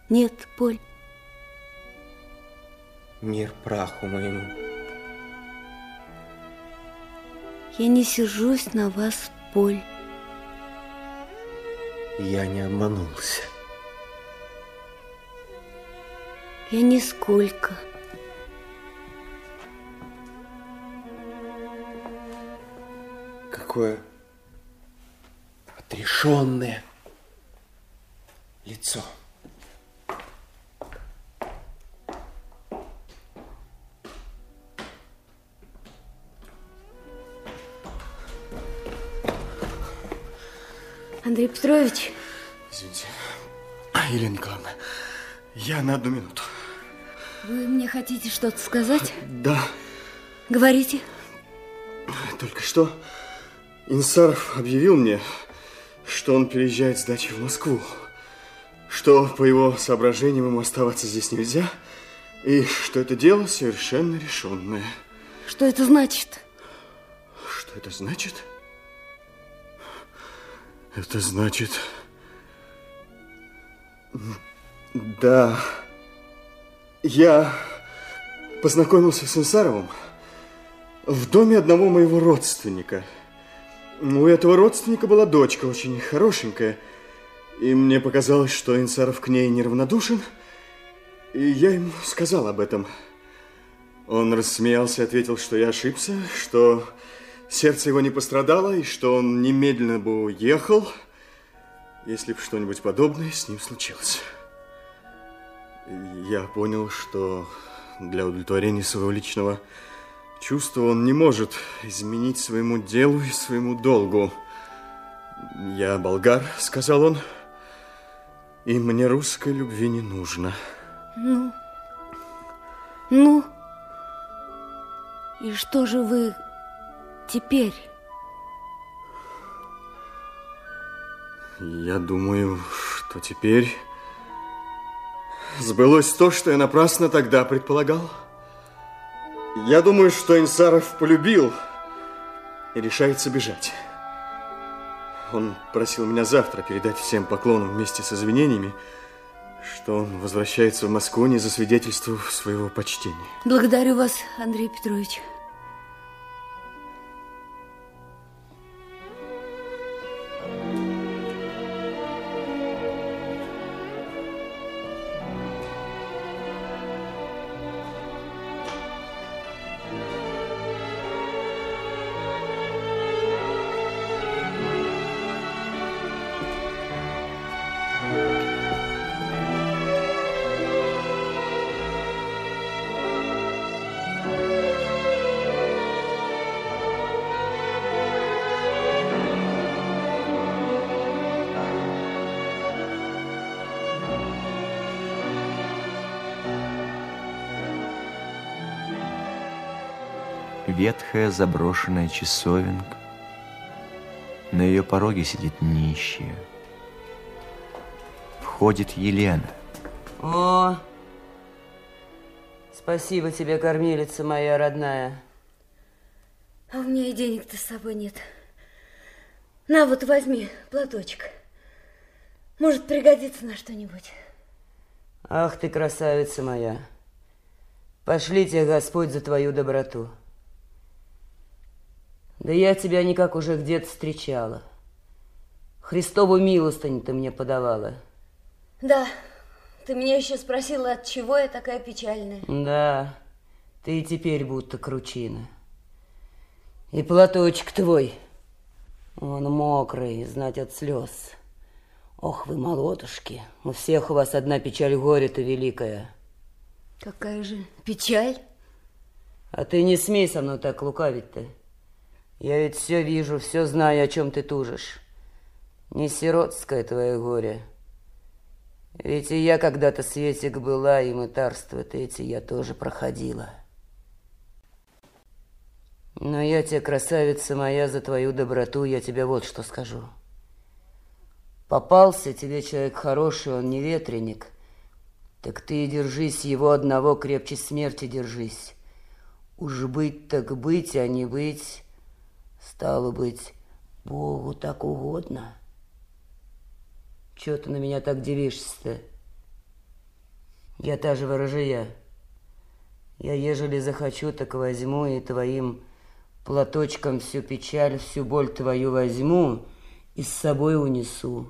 Нет, Поль. Мир праху моему. Я не сержусь на вас, Поль. Я не обманулся. Я нисколько. Какое отрешенное лицо. Андрей Петрович, Извините. Елена Николаевна, я на одну минуту. вы мне хотите что-то сказать? Да, Говорите. только что Инсаров объявил мне, что он переезжает с дачи в Москву, что по его соображениям ему оставаться здесь нельзя, и что это дело совершенно решенное. Что это значит? Что это значит? Это значит... Да, я познакомился с Инсаровым в доме одного моего родственника. У этого родственника была дочка очень хорошенькая, и мне показалось, что Инсаров к ней неравнодушен, и я ему сказал об этом. Он рассмеялся и ответил, что я ошибся, что сердце его не пострадало, и что он немедленно бы уехал, если бы что-нибудь подобное с ним случилось. Я понял, что для удовлетворения своего личного чувства он не может изменить своему делу и своему долгу. Я болгар, сказал он, и мне русской любви не нужно. Ну, ну, и что же вы теперь? Я думаю, что теперь сбылось то, что я напрасно тогда предполагал. Я думаю, что Инсаров полюбил и решается бежать. Он просил меня завтра передать всем поклоном вместе с извинениями, что он возвращается в Москву, не засвидетельствовав своего почтения. Благодарю вас, Андрей Петрович. Ветхая заброшенная часовенка. На ее пороге сидит нищая. Входит Елена. О, спасибо тебе, кормилица моя родная. А у меня и денег-то с собой нет. На, вот возьми платочек. Может, пригодится на что-нибудь. Ах ты, красавица моя. Пошли тебе, Господь, за твою доброту. Да я тебя никак уже где-то встречала. Христову милостыню ты мне подавала. Да, ты меня еще спросила, от чего я такая печальная. Да, ты и теперь будто кручина. И платочек твой, он мокрый, знать от слез. Ох вы, молодушки, у всех у вас одна печаль горя-то великая. Какая же печаль? А ты не смей со мной так лукавить-то. Я ведь все вижу, все знаю, о чем ты тужишь. Не сиротское твое горе. Ведь и я когда-то Светик была, и мытарство-то эти я тоже проходила. Но я тебе, красавица моя, за твою доброту, я тебе вот что скажу. Попался тебе человек хороший, он не ветреник, так ты и держись его одного, крепче смерти держись. Уж быть так быть, а не быть, Стало быть, Богу так угодно. Чего ты на меня так дивишься-то? Я та же ворожия. Я, ежели захочу, так возьму и твоим платочком всю печаль, всю боль твою возьму и с собой унесу.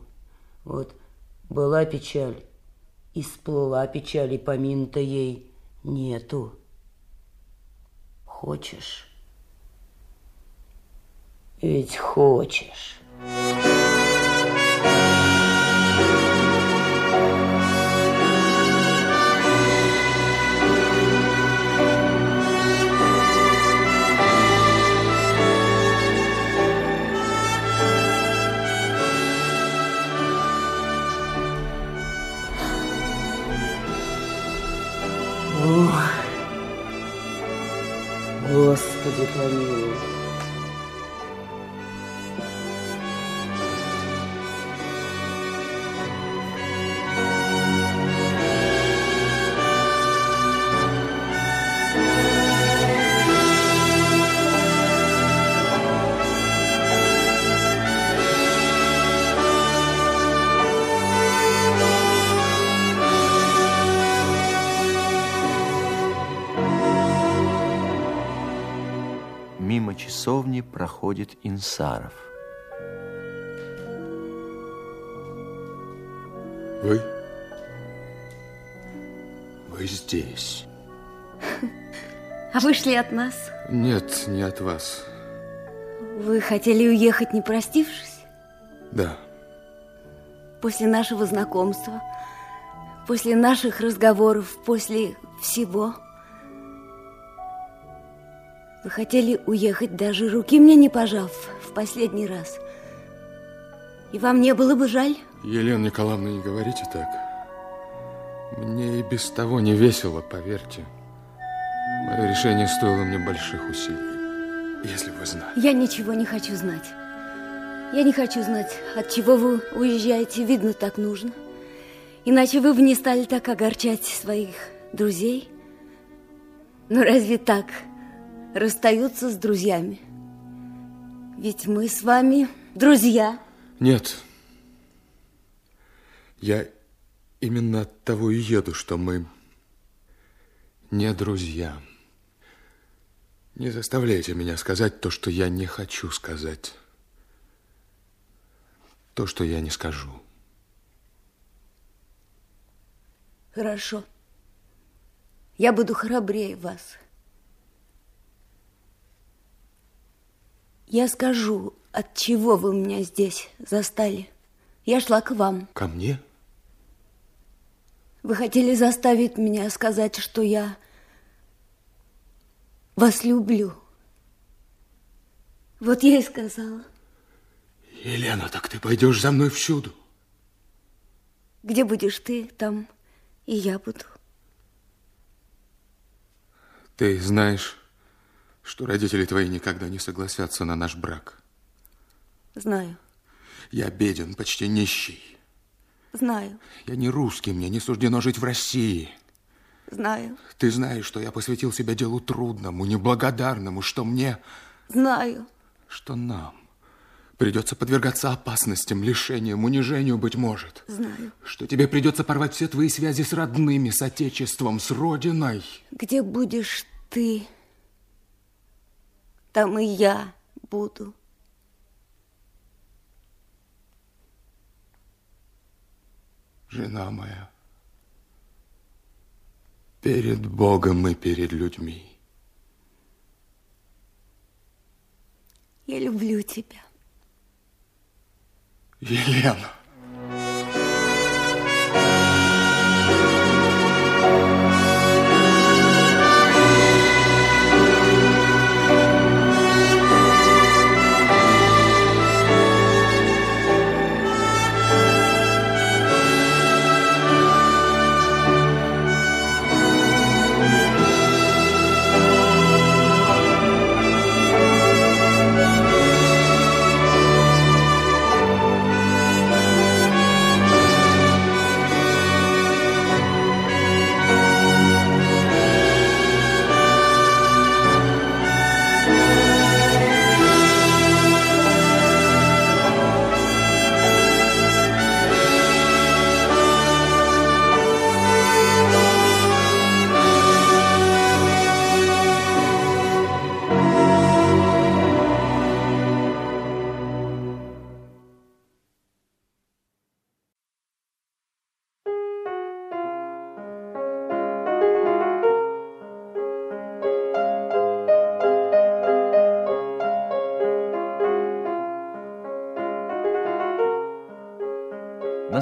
Вот была печаль, и сплыла печаль, и помин-то ей нету. Хочешь? Ведь хочешь. Ох, Господи помилуй. Часовни проходит Инсаров. Вы? Вы здесь? А вышли от нас? Нет, не от вас. Вы хотели уехать, не простившись? Да. После нашего знакомства, после наших разговоров, после всего. Вы хотели уехать, даже руки мне не пожав, в последний раз. И вам не было бы жаль? Елена Николаевна, не говорите так. Мне и без того не весело, поверьте. Мое решение стоило мне больших усилий, если вы знали. Я ничего не хочу знать. Я не хочу знать, от чего вы уезжаете. Видно, так нужно. Иначе вы бы не стали так огорчать своих друзей. Но разве так расстаются с друзьями? Ведь мы с вами друзья. Нет. Я именно от того и еду, что мы не друзья. Не заставляйте меня сказать то, что я не хочу сказать. То, что я не скажу. Хорошо. Я буду храбрее вас. Я скажу, от чего вы меня здесь застали. Я шла к вам. Ко мне? Вы хотели заставить меня сказать, что я вас люблю. Вот я и сказала. Елена, так ты пойдешь за мной всюду. Где будешь ты, там и я буду. Ты знаешь, что родители твои никогда не согласятся на наш брак. Знаю. Я беден, почти нищий. Знаю. Я не русский, мне не суждено жить в России. Знаю. Ты знаешь, что я посвятил себя делу трудному, неблагодарному, что мне... Знаю. Что нам придется подвергаться опасностям, лишениям, унижению, быть может. Знаю. Что тебе придется порвать все твои связи с родными, с отечеством, с родиной. Где будешь ты, там и я буду. Жена моя, перед Богом и перед людьми. Я люблю тебя. Елена.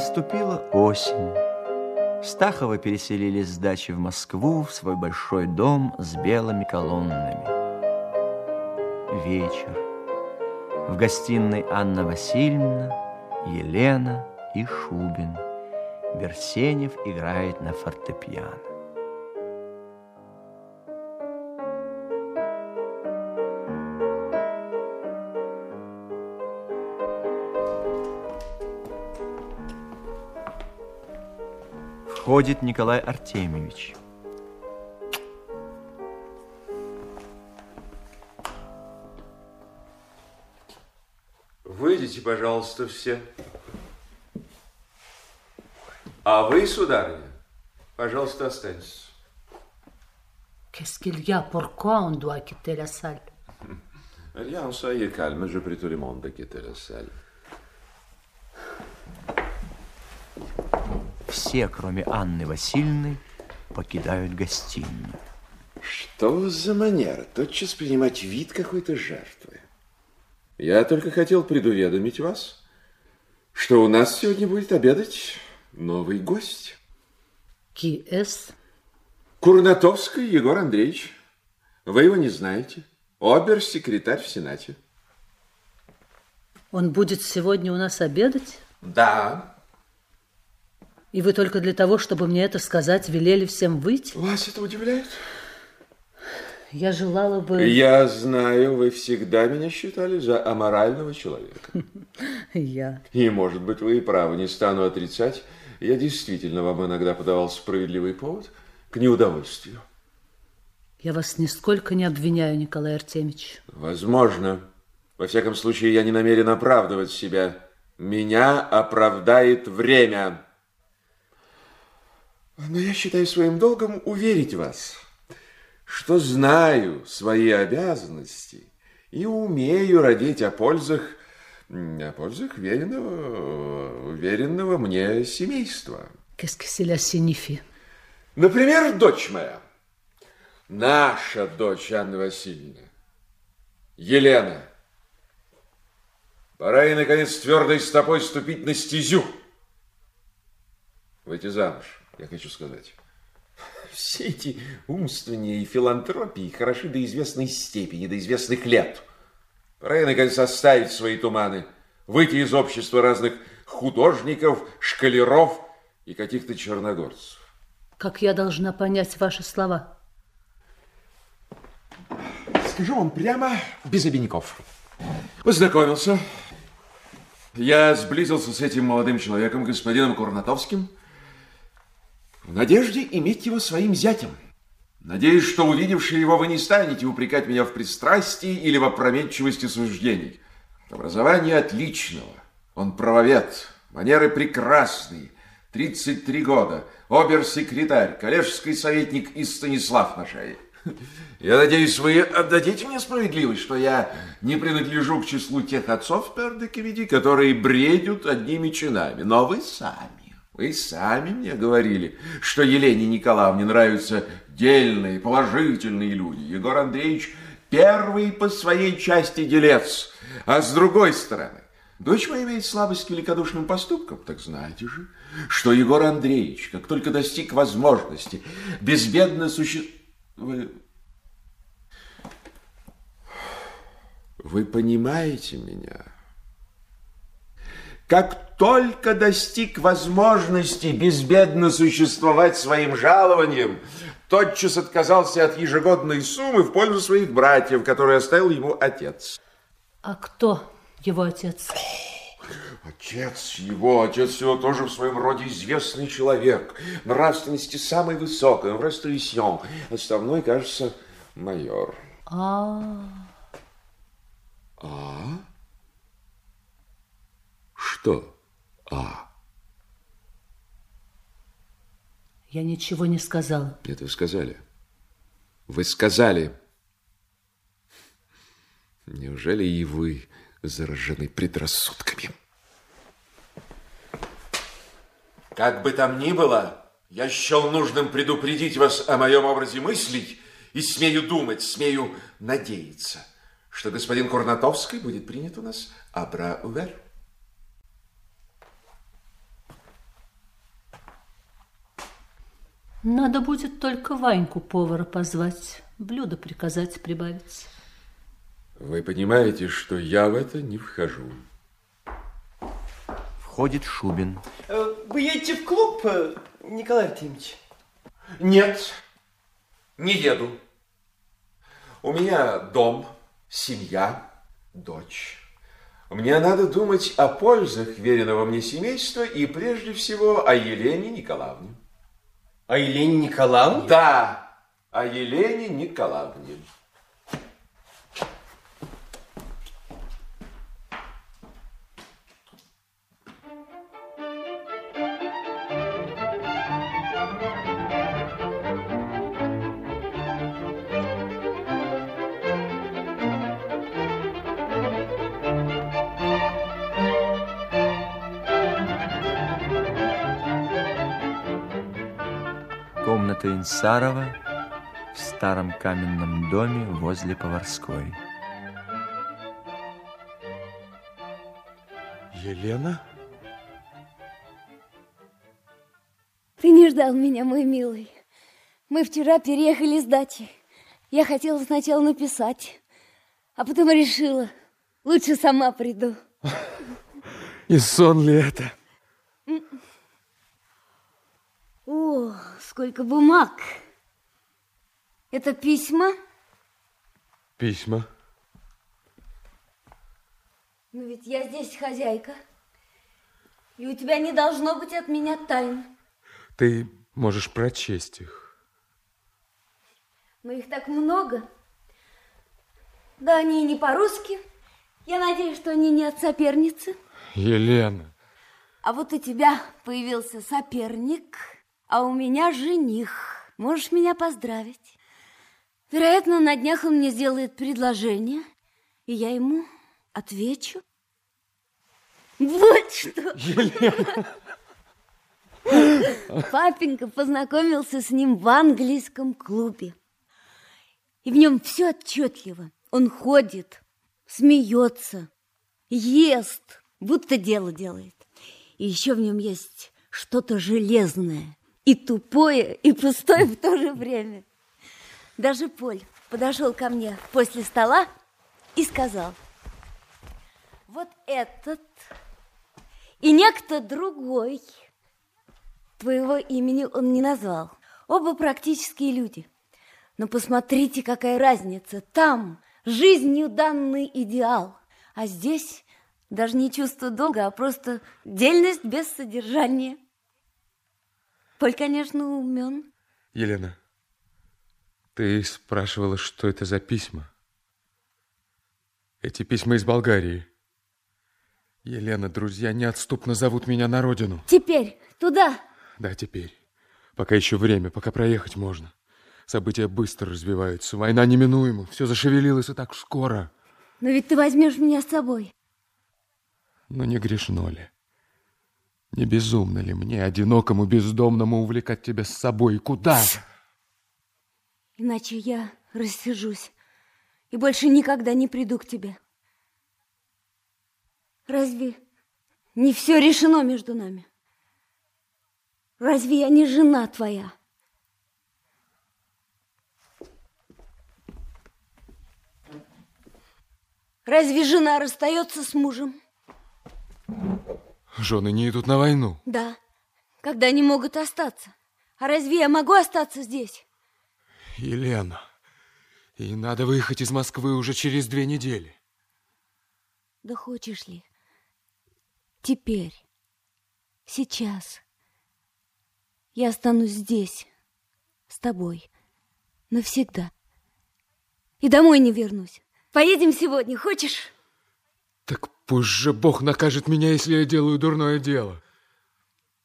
Наступила осень. Стахова переселились с дачи в Москву, в свой большой дом с белыми колоннами. Вечер. В гостиной Анна Васильевна, Елена и Шубин. Берсенев играет на фортепиано. Входит Николай Артемьевич. Выйдите, пожалуйста, все. А вы, сударыня, пожалуйста, останьтесь. Qu'est-ce qu'il y a? Pourquoi on doit quitter la salle? Rien, soyez calme, je prie tout le monde de quitter la salle. Все, кроме Анны Васильевны, покидают гостиную. Что за манера тотчас принимать вид какой-то жертвы? Я только хотел предуведомить вас, что у нас сегодня будет обедать новый гость. Qui est? Курнатовский Егор Андреевич. Вы его не знаете. Обер-секретарь в Сенате. Он будет сегодня у нас обедать? Да. И вы только для того, чтобы мне это сказать, велели всем выйти? Вас это удивляет? Я желала бы... Я знаю, вы всегда меня считали за аморального человека. Я. И, может быть, вы и правы, не стану отрицать. Я действительно вам иногда подавал справедливый повод к неудовольствию. Я вас нисколько не обвиняю, Николай Артемьевич. Возможно. Во всяком случае, я не намерен оправдывать себя Меня оправдает время. Но я считаю своим долгом уверить вас, что знаю свои обязанности и умею родить о пользах, о пользах веренного, веренного мне семейства. Qu'est-ce que cela signifie? Например, дочь моя, наша дочь Анна Васильевна, Елена. Пора ей, наконец, твердой стопой ступить на стезю. Выйти замуж, я хочу сказать. Все эти умствования и филантропии хороши до известной степени, до известных лет. Пора наконец, оставить свои туманы, выйти из общества разных художников, шкалеров и каких-то черногорцев. Как я должна понять ваши слова? Скажу вам прямо, без обиняков. Познакомился. Я сблизился с этим молодым человеком, господином Курнатовским, в надежде иметь его своим зятем. Надеюсь, что, увидевшие его, вы не станете упрекать меня в пристрастии или в опрометчивости суждений. Образование отличного. Он правовед, манеры прекрасные, 33 года, обер-секретарь, коллежский советник и Станислав на шее. Я надеюсь, вы отдадите мне справедливость, что я не принадлежу к числу тех отцов Пердекевиди, которые бредят одними чинами. Но вы сами, вы сами мне говорили, что Елене Николаевне нравятся дельные, положительные люди. Егор Андреевич первый по своей части делец. А с другой стороны, дочь моя имеет слабость к великодушным поступкам, так знаете же, что Егор Андреевич, как только достиг возможности, безбедно существует вы... Вы понимаете меня? Как только достиг возможности безбедно существовать своим жалованием, тотчас отказался от ежегодной суммы в пользу своих братьев, которые оставил ему отец. А кто его отец? Отец его, отец его тоже в своем роде известный человек. Нравственности самой высокой, в рестрисьон. Основной, кажется, майор. А, А? Что? А? я ничего не сказала. Нет, вы сказали. Вы сказали. Неужели и вы заражены предрассудками? Как бы там ни было, я счел нужным предупредить вас о моем образе мыслей и смею думать, смею надеяться, что господин Курнатовский будет принят у нас абра-увер. Надо будет только Ваньку повара позвать, блюдо приказать прибавить. Вы понимаете, что я в это не вхожу. Входит Шубин. Э, Вы едете в клуб, э, Николай Артемьевич? Нет, не еду. У меня дом, семья, дочь. Мне надо думать о пользах веренного мне семейства и прежде всего о Елене Николаевне. О Елене Николаевне? Да, о Елене Николаевне. Комната Инсарова в старом каменном доме возле Поварской. Елена? Ты не ждал меня, мой милый. Мы вчера переехали с дачи. Я хотела сначала написать, а потом решила, лучше сама приду. И сон ли это? О, сколько бумаг. Это письма? Письма. Но ведь я здесь хозяйка. И у тебя не должно быть от меня тайн. Ты можешь прочесть их. Но их так много. Да они и не по-русски. Я надеюсь, что они не от соперницы. Елена. А вот у тебя появился соперник, а у меня жених. Можешь меня поздравить. Вероятно, на днях он мне сделает предложение, и я ему отвечу. Вот что! Елена! Папенька познакомился с ним в английском клубе. И в нем все отчетливо. Он ходит, смеется, ест, будто дело делает. И еще в нем есть что-то железное, и тупое, и пустое в то же время. Даже Поль подошел ко мне после стола и сказал, вот этот и некто другой – Твоего имени он не назвал. Оба практические люди. Но посмотрите, какая разница. Там жизнью данный идеал, а здесь даже не чувство долга, а просто дельность без содержания. Поль, конечно, умен. Елена, ты спрашивала, что это за письма? Эти письма из Болгарии. Елена, друзья неотступно зовут меня на родину. Теперь туда, да, теперь. Пока еще время, пока проехать можно. События быстро развиваются, война неминуема, все зашевелилось и так скоро. Но ведь ты возьмешь меня с собой. Но не грешно ли? Не безумно ли мне, одинокому, бездомному, увлекать тебя с собой? Куда? Иначе я рассержусь и больше никогда не приду к тебе. Разве не все решено между нами? Разве я не жена твоя? Разве жена расстается с мужем? Жены не идут на войну. Да, когда они могут остаться. А разве я могу остаться здесь? Елена, и надо выехать из Москвы уже через две недели. Да хочешь ли? Теперь, сейчас. Я останусь здесь, с тобой, навсегда. И домой не вернусь. Поедем сегодня, хочешь? Так пусть же Бог накажет меня, если я делаю дурное дело.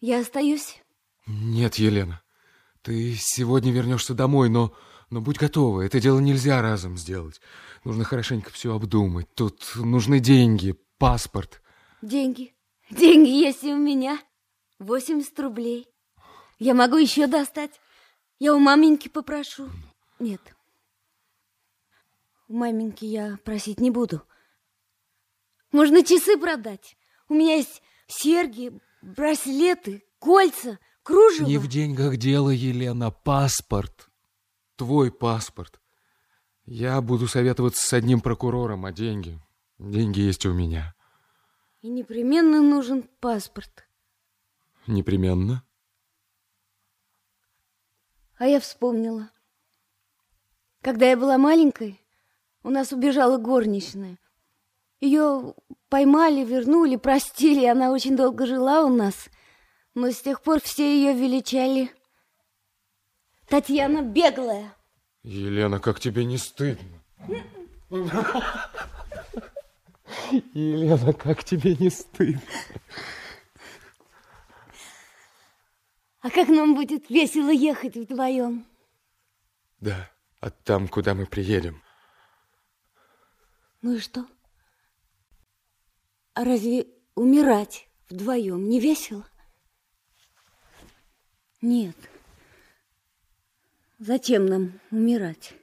Я остаюсь? Нет, Елена. Ты сегодня вернешься домой, но, но будь готова. Это дело нельзя разом сделать. Нужно хорошенько все обдумать. Тут нужны деньги, паспорт. Деньги? Деньги есть и у меня. 80 рублей. Я могу еще достать. Я у маменьки попрошу. Нет. У маменьки я просить не буду. Можно часы продать. У меня есть серьги, браслеты, кольца, кружево. Не в деньгах дело, Елена, паспорт. Твой паспорт. Я буду советоваться с одним прокурором, а деньги... Деньги есть у меня. И непременно нужен паспорт. Непременно? А я вспомнила. Когда я была маленькой, у нас убежала горничная. Ее поймали, вернули, простили. Она очень долго жила у нас. Но с тех пор все ее величали Татьяна Беглая. Елена, как тебе не стыдно? Елена, как тебе не стыдно? А как нам будет весело ехать вдвоем? Да, а там, куда мы приедем. Ну и что? А разве умирать вдвоем не весело? Нет. Зачем нам умирать?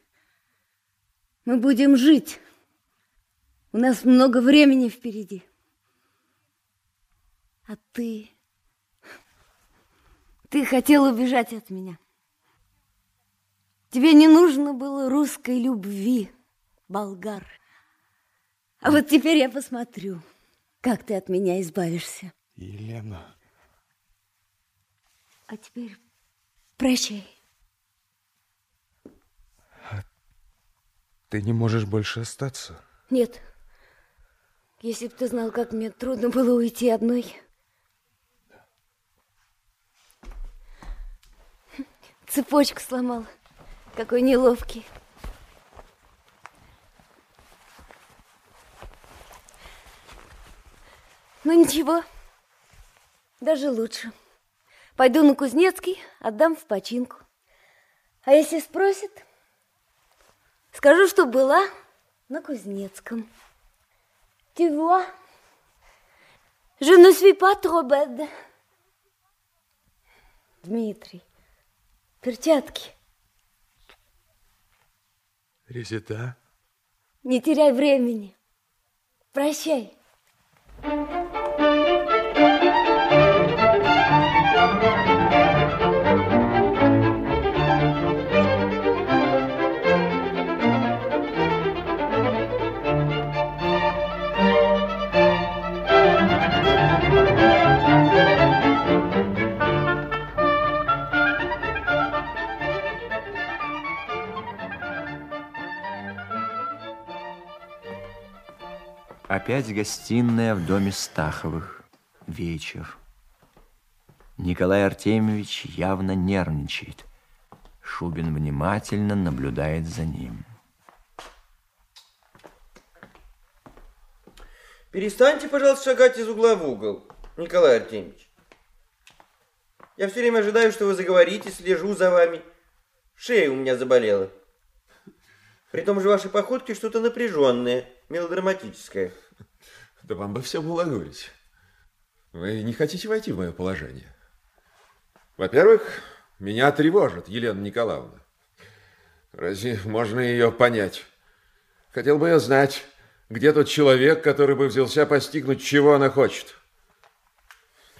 Мы будем жить. У нас много времени впереди. А ты ты хотел убежать от меня. Тебе не нужно было русской любви, болгар. А вот теперь я посмотрю, как ты от меня избавишься. Елена. А теперь прощай. А ты не можешь больше остаться? Нет. Если бы ты знал, как мне трудно было уйти одной. Цепочку сломал. Какой неловкий. Ну ничего, даже лучше. Пойду на Кузнецкий, отдам в починку. А если спросят, скажу, что была на Кузнецком. Tu vois, je ne suis pas trop bête. Дмитрий, перчатки. Резида? Не теряй времени. Прощай. Опять гостиная в доме Стаховых. Вечер. Николай Артемьевич явно нервничает. Шубин внимательно наблюдает за ним. Перестаньте, пожалуйста, шагать из угла в угол, Николай Артемьевич. Я все время ожидаю, что вы заговорите, слежу за вами. Шея у меня заболела. При том же ваши походки что-то напряженное, мелодраматическое. Да вам бы все улыбнулись. Вы не хотите войти в мое положение? Во-первых, меня тревожит Елена Николаевна. Разве можно ее понять? Хотел бы я знать, где тот человек, который бы взялся постигнуть, чего она хочет.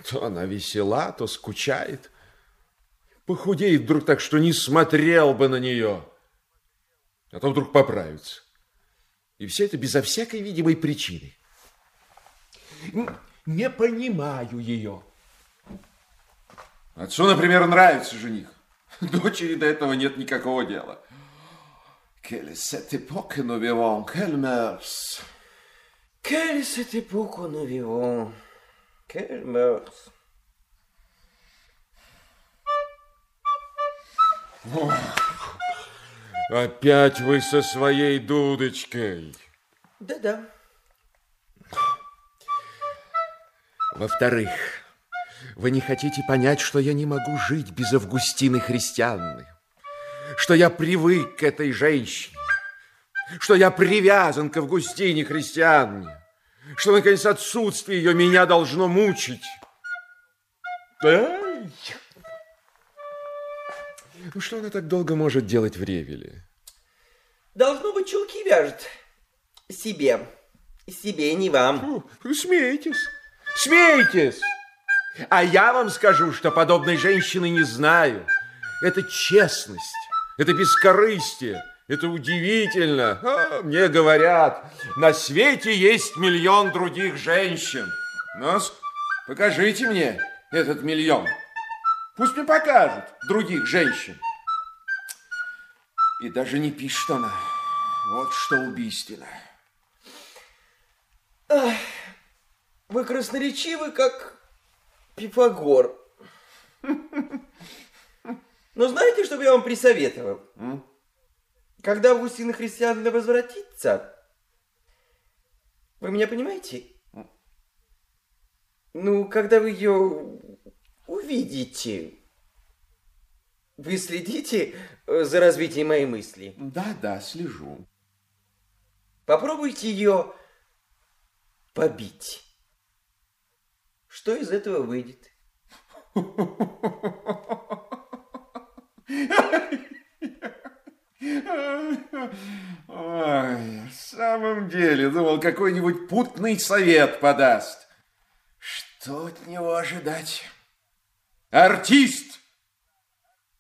То она весела, то скучает. Похудеет вдруг так, что не смотрел бы на нее. А то вдруг поправится. И все это безо всякой видимой причины. Не понимаю ее. Отцу, например, нравится жених. Дочери до этого нет никакого дела. Quelle cette époque nous vivons? Quelle mœurs? Quelle cette époque nous vivons? Quelle mœurs? Опять вы со своей дудочкой. Да-да. Во-вторых, вы не хотите понять, что я не могу жить без Августины Христианны, что я привык к этой женщине, что я привязан к Августине Христианне, что, наконец, отсутствие ее меня должно мучить. Ай! Ну, что она так долго может делать в Ревеле? Должно быть, чулки вяжет. Себе. Себе, не вам. Фу, смеетесь, смеетесь. А я вам скажу, что подобной женщины не знаю. Это честность, это бескорыстие, это удивительно. А, мне говорят, на свете есть миллион других женщин. Ну, покажите мне этот миллион. Пусть мне покажут других женщин. И даже не пишет она. Вот что убийственно. Ах, вы красноречивы, как Пифагор. Но знаете, что бы я вам присоветовал? Когда Августина Христиановна возвратится, вы меня понимаете? Ну, когда вы ее увидите, вы следите э, за развитием моей мысли? Да, да, слежу. Попробуйте ее побить. Что из этого выйдет? Ой, в самом деле, думал, какой-нибудь путный совет подаст. Что от него ожидать? Артист!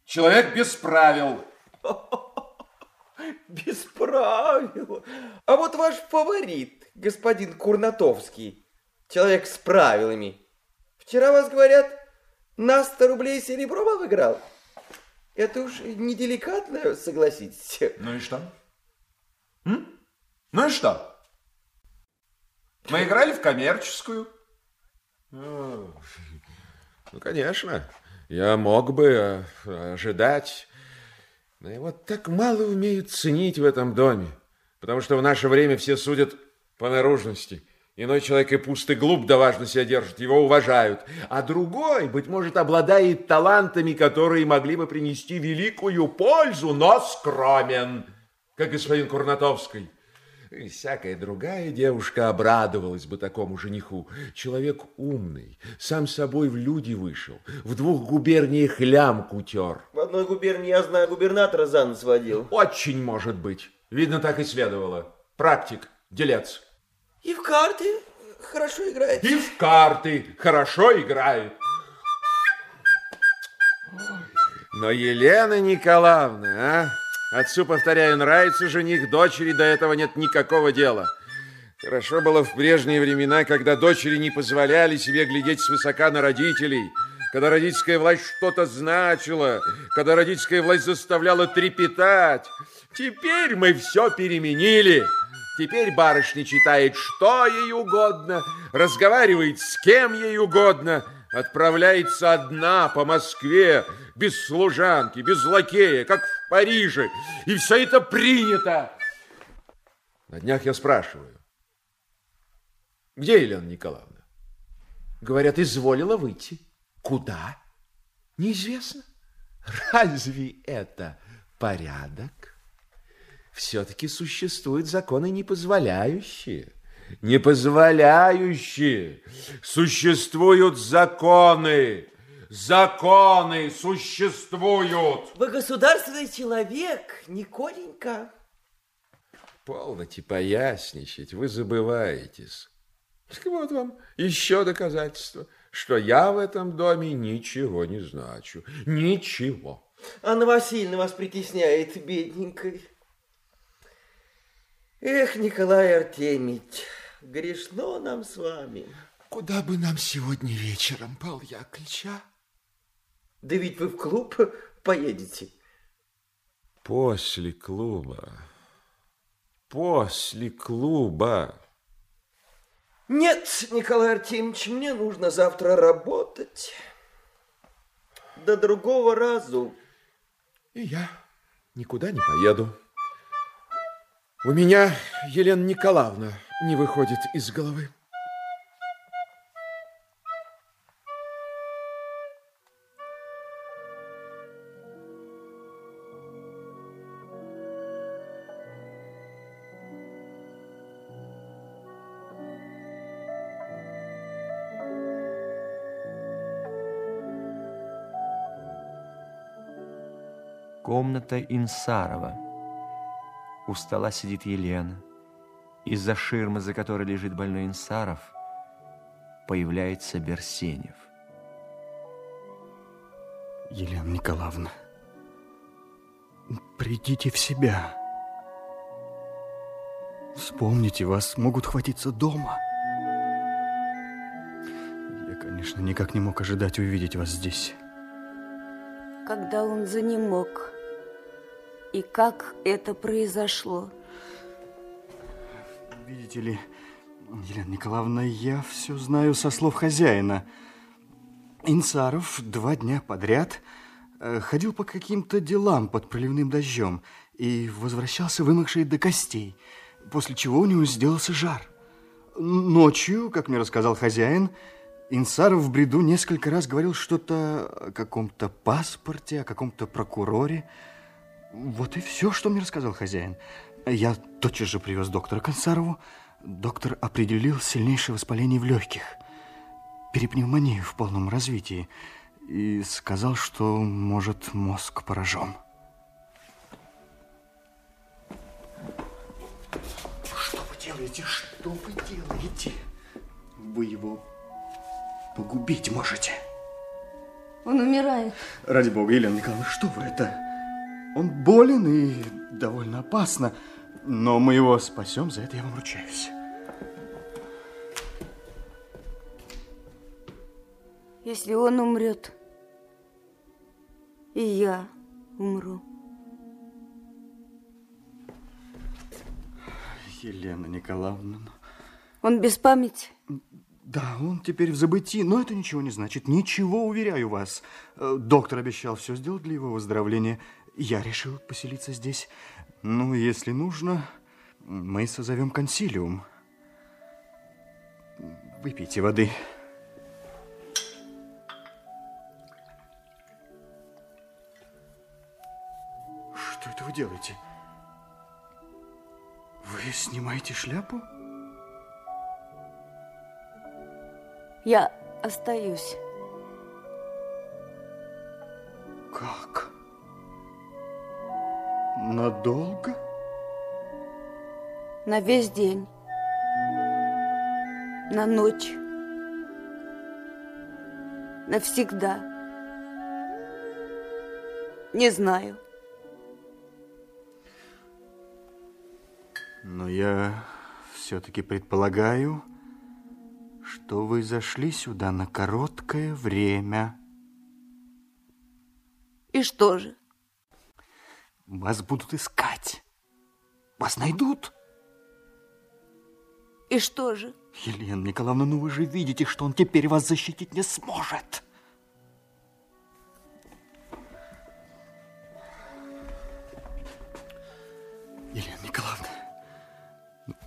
Человек без правил. Без правил. А вот ваш фаворит, господин Курнатовский, человек с правилами. Вчера вас, говорят, на 100 рублей серебром обыграл. Это уж неделикатно, согласитесь. Ну и что? М? Ну и что? Мы играли в коммерческую. Ну, конечно, я мог бы э, ожидать, но его так мало умеют ценить в этом доме, потому что в наше время все судят по наружности, Иной человек и пуст глуп, да важно себя держит, его уважают. А другой, быть может, обладает талантами, которые могли бы принести великую пользу, но скромен, как господин Курнатовский. И всякая другая девушка обрадовалась бы такому жениху. Человек умный, сам собой в люди вышел, в двух губерниях лямку тер. В одной губернии, я знаю, губернатора за нос водил. Очень может быть. Видно, так и следовало. Практик, делец. И в карты хорошо играет. И в карты хорошо играет. Но Елена Николаевна, а? Отцу, повторяю, нравится жених дочери, до этого нет никакого дела. Хорошо было в прежние времена, когда дочери не позволяли себе глядеть свысока на родителей, когда родительская власть что-то значила, когда родительская власть заставляла трепетать. Теперь мы все переменили. Теперь барышня читает, что ей угодно, разговаривает с кем ей угодно, отправляется одна по Москве, без служанки, без лакея, как в Париже. И все это принято. На днях я спрашиваю, где Елена Николаевна? Говорят, изволила выйти. Куда? Неизвестно. Разве это порядок? Все-таки существуют законы, не позволяющие. Не позволяющие. Существуют законы. Законы существуют. Вы государственный человек, Николенька. Полноте поясничать, вы забываетесь. Так вот вам еще доказательство, что я в этом доме ничего не значу. Ничего. Анна Васильевна вас притесняет, бедненькой. Эх, Николай Артемич, грешно нам с вами. Куда бы нам сегодня вечером, Павел Яковлевич, а? Да ведь вы в клуб поедете. После клуба. После клуба. Нет, Николай Артемьевич, мне нужно завтра работать. До другого разу. И я никуда не поеду. У меня Елена Николаевна не выходит из головы. Комната Инсарова. У стола сидит Елена. Из-за ширмы, за которой лежит больной Инсаров, появляется Берсенев. Елена Николаевна, придите в себя. Вспомните, вас могут хватиться дома. Я, конечно, никак не мог ожидать увидеть вас здесь. Когда он занемог, и как это произошло? Видите ли, Елена Николаевна, я все знаю со слов хозяина. Инсаров два дня подряд э, ходил по каким-то делам под проливным дождем и возвращался вымокший до костей, после чего у него сделался жар. Ночью, как мне рассказал хозяин, Инсаров в бреду несколько раз говорил что-то о каком-то паспорте, о каком-то прокуроре. Вот и все, что мне рассказал хозяин. Я тотчас же привез доктора к Инсарову. Доктор определил сильнейшее воспаление в легких, перепневмонию в полном развитии и сказал, что, может, мозг поражен. Что вы делаете? Что вы делаете? Вы его погубить можете. Он умирает. Ради бога, Елена Николаевна, что вы это? Он болен и довольно опасно, но мы его спасем, за это я вам ручаюсь. Если он умрет, и я умру. Елена Николаевна... Он без памяти? Да, он теперь в забытии, но это ничего не значит. Ничего, уверяю вас. Э, Доктор обещал все сделать для его выздоровления. Я решил поселиться здесь. Ну, если нужно, мы созовем консилиум. Выпейте воды. Что это вы делаете? Вы снимаете шляпу? Я остаюсь. Как? Надолго? На весь день. На ночь. Навсегда. Не знаю. Но я все-таки предполагаю, что вы зашли сюда на короткое время. И что же? Вас будут искать. Вас найдут. И что же? Елена Николаевна, ну вы же видите, что он теперь вас защитить не сможет. Елена Николаевна,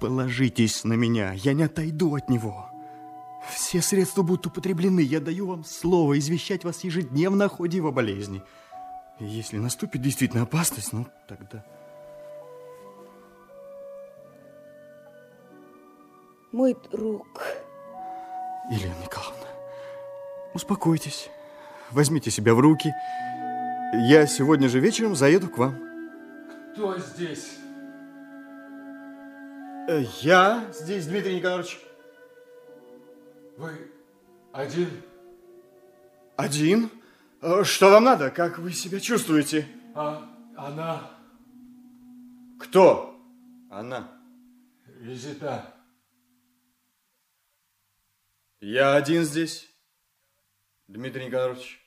положитесь на меня, я не отойду от него. Все средства будут употреблены, я даю вам слово извещать вас ежедневно о ходе его болезни. И если наступит действительно опасность, ну тогда... Мой друг. Елена Николаевна, успокойтесь, возьмите себя в руки. Я сегодня же вечером заеду к вам. Кто здесь? Э, Я здесь, Дмитрий Николаевич. Вы один? Один? Э, Что вам надо? Как вы себя чувствуете? А она Кто? Она. Визита. Я один здесь, Дмитрий Николаевич.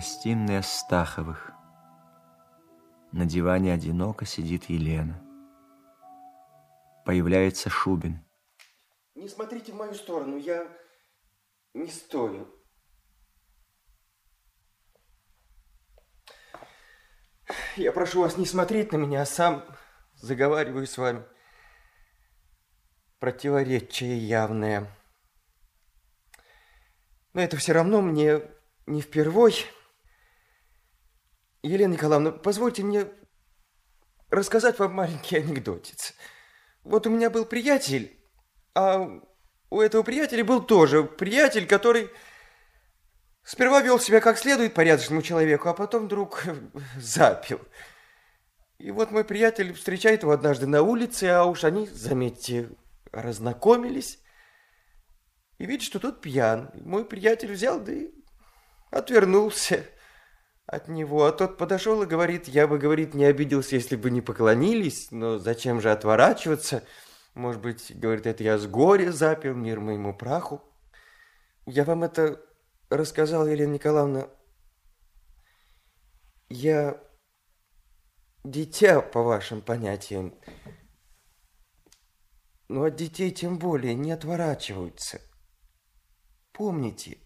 Гостиная Стаховых. На диване одиноко сидит Елена. Появляется Шубин. Не смотрите в мою сторону, я не стою. Я прошу вас не смотреть на меня, а сам заговариваю с вами. Противоречие явное. Но это все равно мне не впервой. Елена Николаевна, позвольте мне рассказать вам маленький анекдотец. Вот у меня был приятель, а у этого приятеля был тоже приятель, который сперва вел себя как следует порядочному человеку, а потом вдруг запил. И вот мой приятель встречает его однажды на улице, а уж они, заметьте, разнакомились. И видит, что тот пьян. Мой приятель взял, да и отвернулся от него. А тот подошел и говорит, я бы, говорит, не обиделся, если бы не поклонились, но зачем же отворачиваться? Может быть, говорит, это я с горя запил, мир моему праху. Я вам это рассказал, Елена Николаевна. Я дитя, по вашим понятиям. Но от детей тем более не отворачиваются. Помните,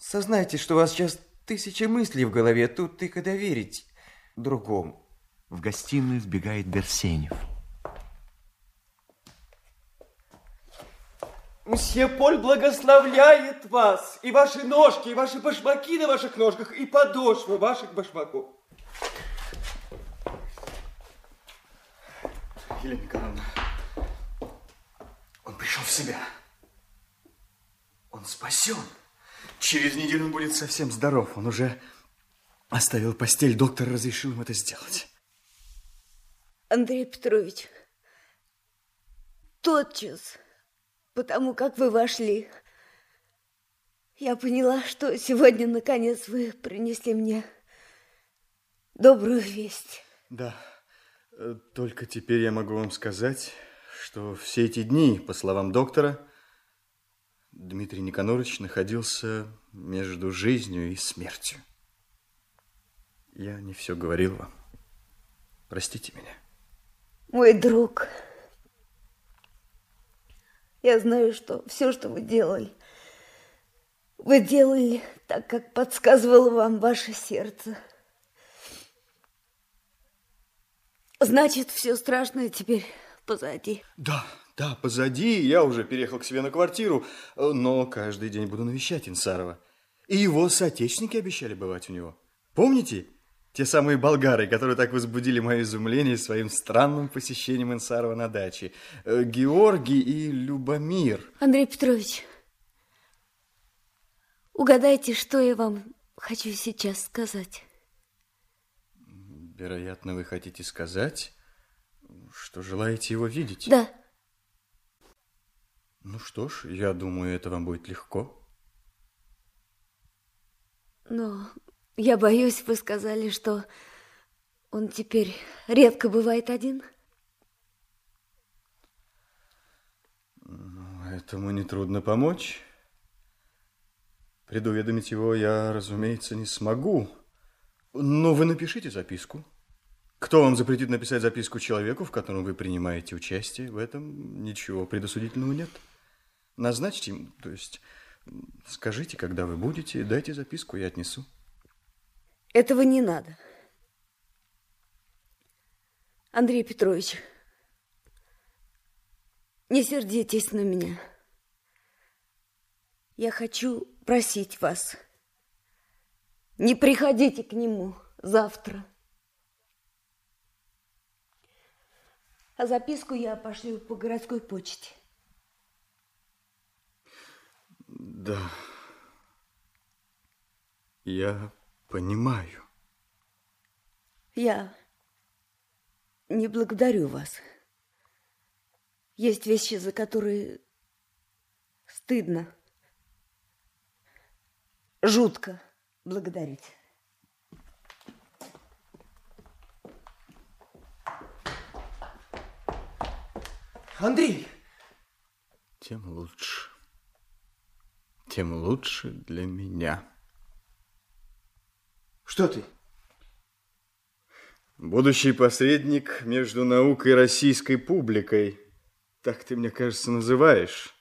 сознайте, что вас сейчас тысяча мыслей в голове, тут и когда верить другому. В гостиную сбегает Берсенев. Мсье Поль благословляет вас, и ваши ножки, и ваши башмаки на ваших ножках, и подошвы ваших башмаков. Елена Николаевна, он пришел в себя. Он спасен. Через неделю он будет совсем здоров. Он уже оставил постель. Доктор разрешил им это сделать. Андрей Петрович, тотчас, потому как вы вошли, я поняла, что сегодня, наконец, вы принесли мне добрую весть. Да, только теперь я могу вам сказать, что все эти дни, по словам доктора, Дмитрий Никонорович находился между жизнью и смертью. Я не все говорил вам. Простите меня. Мой друг, я знаю, что все, что вы делали, вы делали так, как подсказывало вам ваше сердце. Значит, все страшное теперь позади. Да, да, позади. Я уже переехал к себе на квартиру, но каждый день буду навещать Инсарова. И его соотечественники обещали бывать у него. Помните? Те самые болгары, которые так возбудили мое изумление своим странным посещением Инсарова на даче. Э, Георгий и Любомир. Андрей Петрович, угадайте, что я вам хочу сейчас сказать. Вероятно, вы хотите сказать, что желаете его видеть? Да. Ну что ж, я думаю, это вам будет легко. Но я боюсь, вы сказали, что он теперь редко бывает один. Ну, этому нетрудно помочь. Предуведомить его я, разумеется, не смогу. Но вы напишите записку. Кто вам запретит написать записку человеку, в котором вы принимаете участие? В этом ничего предосудительного нет. Назначьте им, то есть скажите, когда вы будете, дайте записку, я отнесу. Этого не надо. Андрей Петрович, не сердитесь на меня. Я хочу просить вас, не приходите к нему завтра. А записку я пошлю по городской почте. Да, я Понимаю. Я не благодарю вас. Есть вещи, за которые стыдно, жутко благодарить. Андрей! Тем лучше. Тем лучше для меня. Что ты? Будущий посредник между наукой и российской публикой. Так ты, мне кажется, называешь.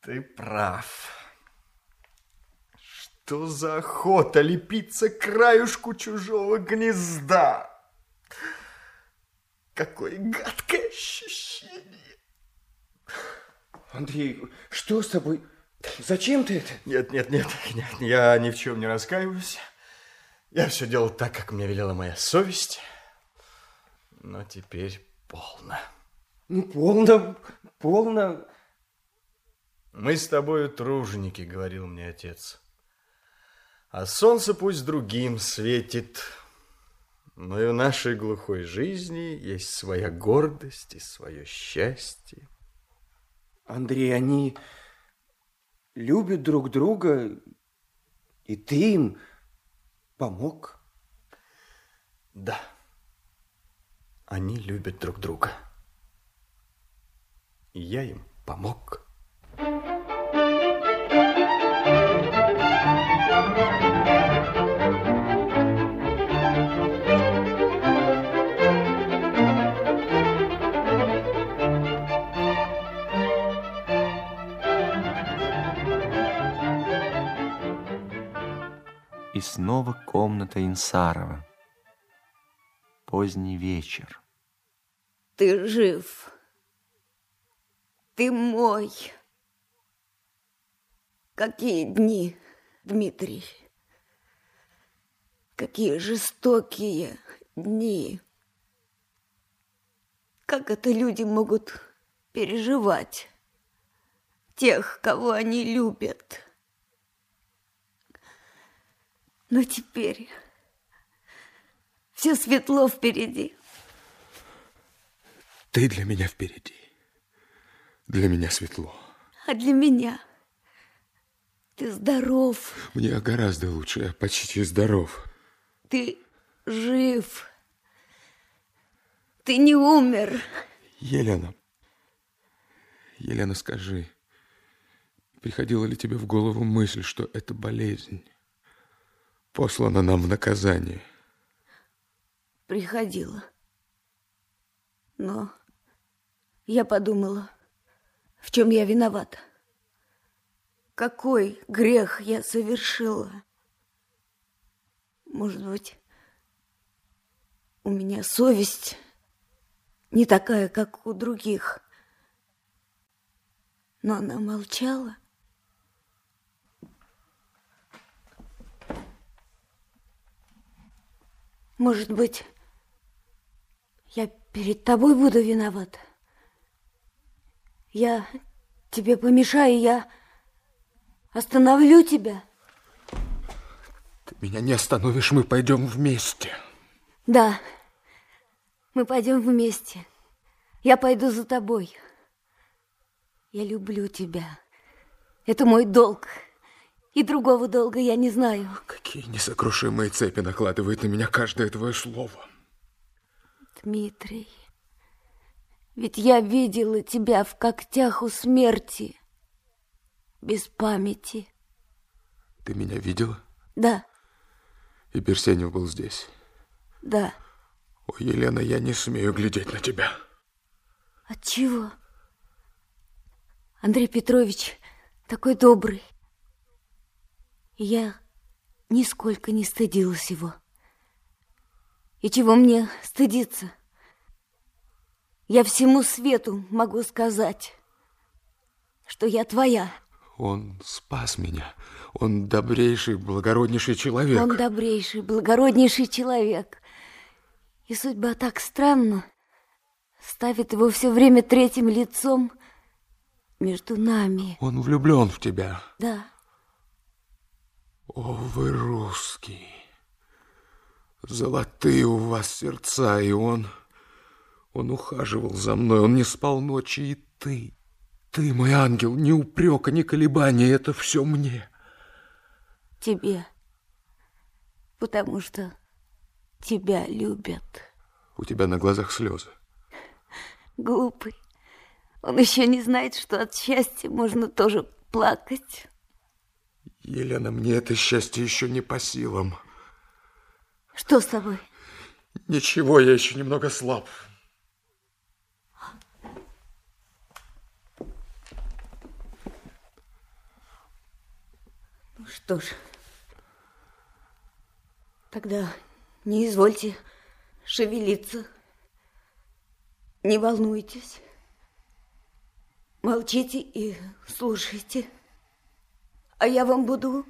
Ты прав. Что за охота лепиться к краюшку чужого гнезда? Какое гадкое ощущение. Андрей, что с тобой? Зачем ты это? Нет, нет, нет, нет, я ни в чем не раскаиваюсь. Я все делал так, как мне велела моя совесть. Но теперь полно. Ну, полно, полно. Мы с тобою труженики, говорил мне отец. А солнце пусть другим светит. Но и в нашей глухой жизни есть своя гордость и свое счастье. Андрей, они любят друг друга, и ты им помог? Да, они любят друг друга. И я им помог. Снова комната Инсарова. Поздний вечер. Ты жив. Ты мой. Какие дни, Дмитрий. Какие жестокие дни. Как это люди могут переживать тех, кого они любят? Но теперь все светло впереди. Ты для меня впереди. Для меня светло. А для меня ты здоров. Мне гораздо лучше, я почти здоров. Ты жив. Ты не умер. Елена, Елена, скажи, приходила ли тебе в голову мысль, что эта болезнь послана нам в наказание? Приходила. Но я подумала, в чем я виновата. Какой грех я совершила? Может быть, у меня совесть не такая, как у других. Но она молчала. Может быть, я перед тобой буду виновата? Я тебе помешаю, я остановлю тебя. Ты меня не остановишь, мы пойдем вместе. Да, мы пойдем вместе. Я пойду за тобой. Я люблю тебя. Это мой долг. И другого долга я не знаю. Какие несокрушимые цепи накладывает на меня каждое твое слово. Дмитрий, ведь я видела тебя в когтях у смерти, без памяти. Ты меня видела? Да. И Берсенев был здесь? Да. О, Елена, я не смею глядеть на тебя. От чего? Андрей Петрович такой добрый. Я нисколько не стыдилась его. И чего мне стыдиться? Я всему свету могу сказать, что я твоя. Он спас меня. Он добрейший, благороднейший человек. Он добрейший, благороднейший человек. И судьба так странно ставит его все время третьим лицом между нами. Он влюблен в тебя. Да. О, вы русские. Золотые у вас сердца, и он... Он ухаживал за мной, он не спал ночи, и ты... Ты, мой ангел, ни упрека, ни колебания, это все мне. Тебе. Потому что тебя любят. У тебя на глазах слезы. Глупый. Он еще не знает, что от счастья можно тоже плакать. Елена, мне это счастье еще не по силам. Что с тобой? Ничего, я еще немного слаб. Ну что ж, тогда не извольте шевелиться. Не волнуйтесь. Молчите и слушайте. А я вам буду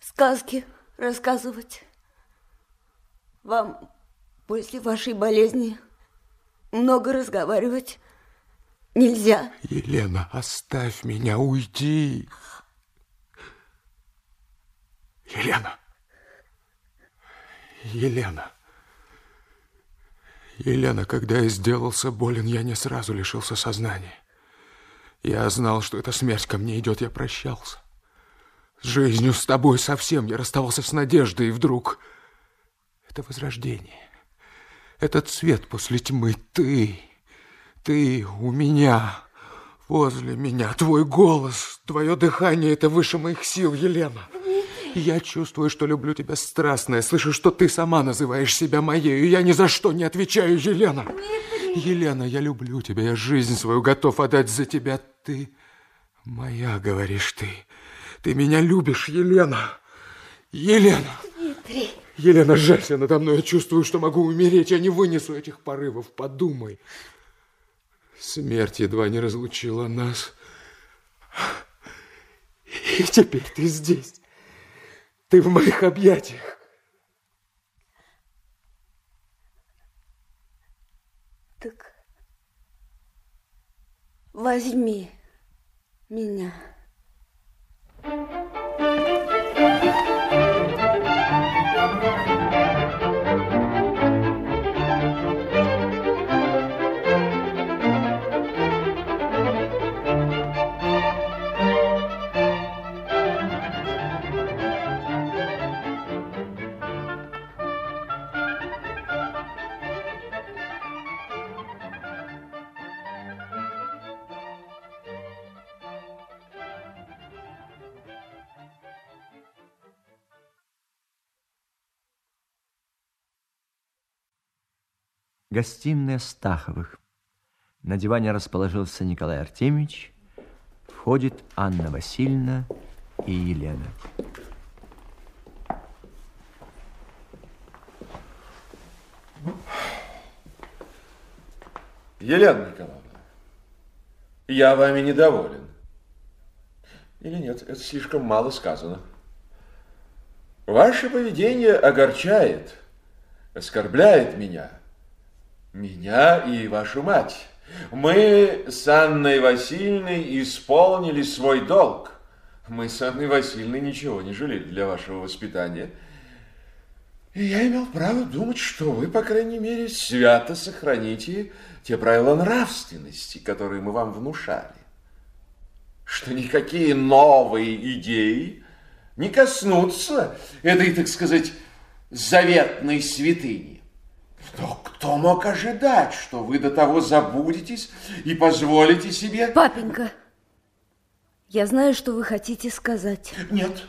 сказки рассказывать. Вам после вашей болезни много разговаривать нельзя. Елена, оставь меня, уйди. Елена. Елена. Елена, когда я сделался болен, я не сразу лишился сознания. Я знал, что эта смерть ко мне идет, я прощался. Жизнью, с тобой совсем я расставался с надеждой, и вдруг... Это возрождение. Этот свет после тьмы. Ты, ты у меня, возле меня. Твой голос, твое дыхание — это выше моих сил, Елена. Я чувствую, что люблю тебя страстно. Я слышу, что ты сама называешь себя моей. И я ни за что не отвечаю, Елена. Елена, я люблю тебя. Я жизнь свою готов отдать за тебя. Ты моя, говоришь ты. Ты меня любишь, Елена. Елена. Дмитрий. Елена, жалься надо мной. Я чувствую, что могу умереть. Я не вынесу этих порывов. Подумай. Смерть едва не разлучила нас. И теперь ты здесь. Ты в моих объятиях. Так возьми меня. Гостиная Стаховых. На диване расположился Николай Артемьевич. Входит Анна Васильевна и Елена. Елена Николаевна, я вами недоволен. Или нет, это слишком мало сказано. Ваше поведение огорчает, оскорбляет меня. Меня и вашу мать. Мы с Анной Васильевной исполнили свой долг. Мы с Анной Васильевной ничего не жалели для вашего воспитания. И я имел право думать, что вы, по крайней мере, свято сохраните те правила нравственности, которые мы вам внушали. Что никакие новые идеи не коснутся этой, так сказать, заветной святыни. Но кто мог ожидать, что вы до того забудетесь и позволите себе... Папенька, я знаю, что вы хотите сказать. Нет,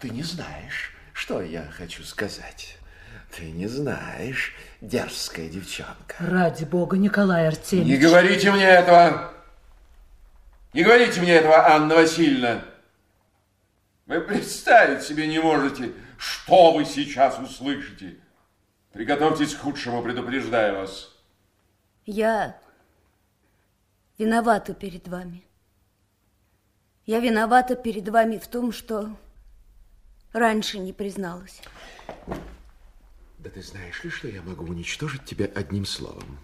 ты не знаешь, что я хочу сказать. Ты не знаешь, дерзкая девчонка. Ради бога, Николай Артемьевич. Не говорите мне этого. Не говорите мне этого, Анна Васильевна. Вы представить себе не можете, что вы сейчас услышите. Приготовьтесь к худшему, предупреждаю вас. Я виновата перед вами. Я виновата перед вами в том, что раньше не призналась. Да ты знаешь ли, что я могу уничтожить тебя одним словом?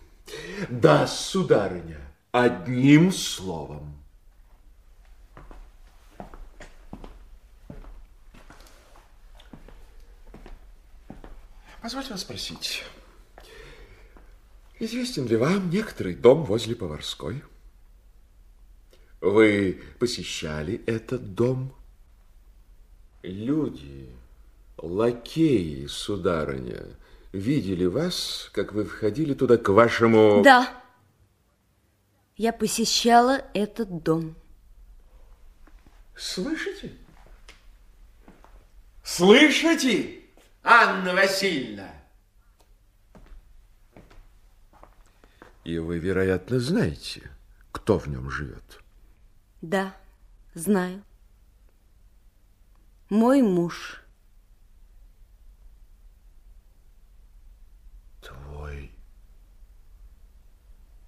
Да, сударыня, одним словом. Позвольте вас спросить, известен ли вам некоторый дом возле Поварской? Вы посещали этот дом? Люди, лакеи, сударыня, видели вас, как вы входили туда к вашему... Да, я посещала этот дом. Слышите? Слышите? Анна Васильевна. И вы, вероятно, знаете, кто в нем живет. Да, знаю. Мой муж. Твой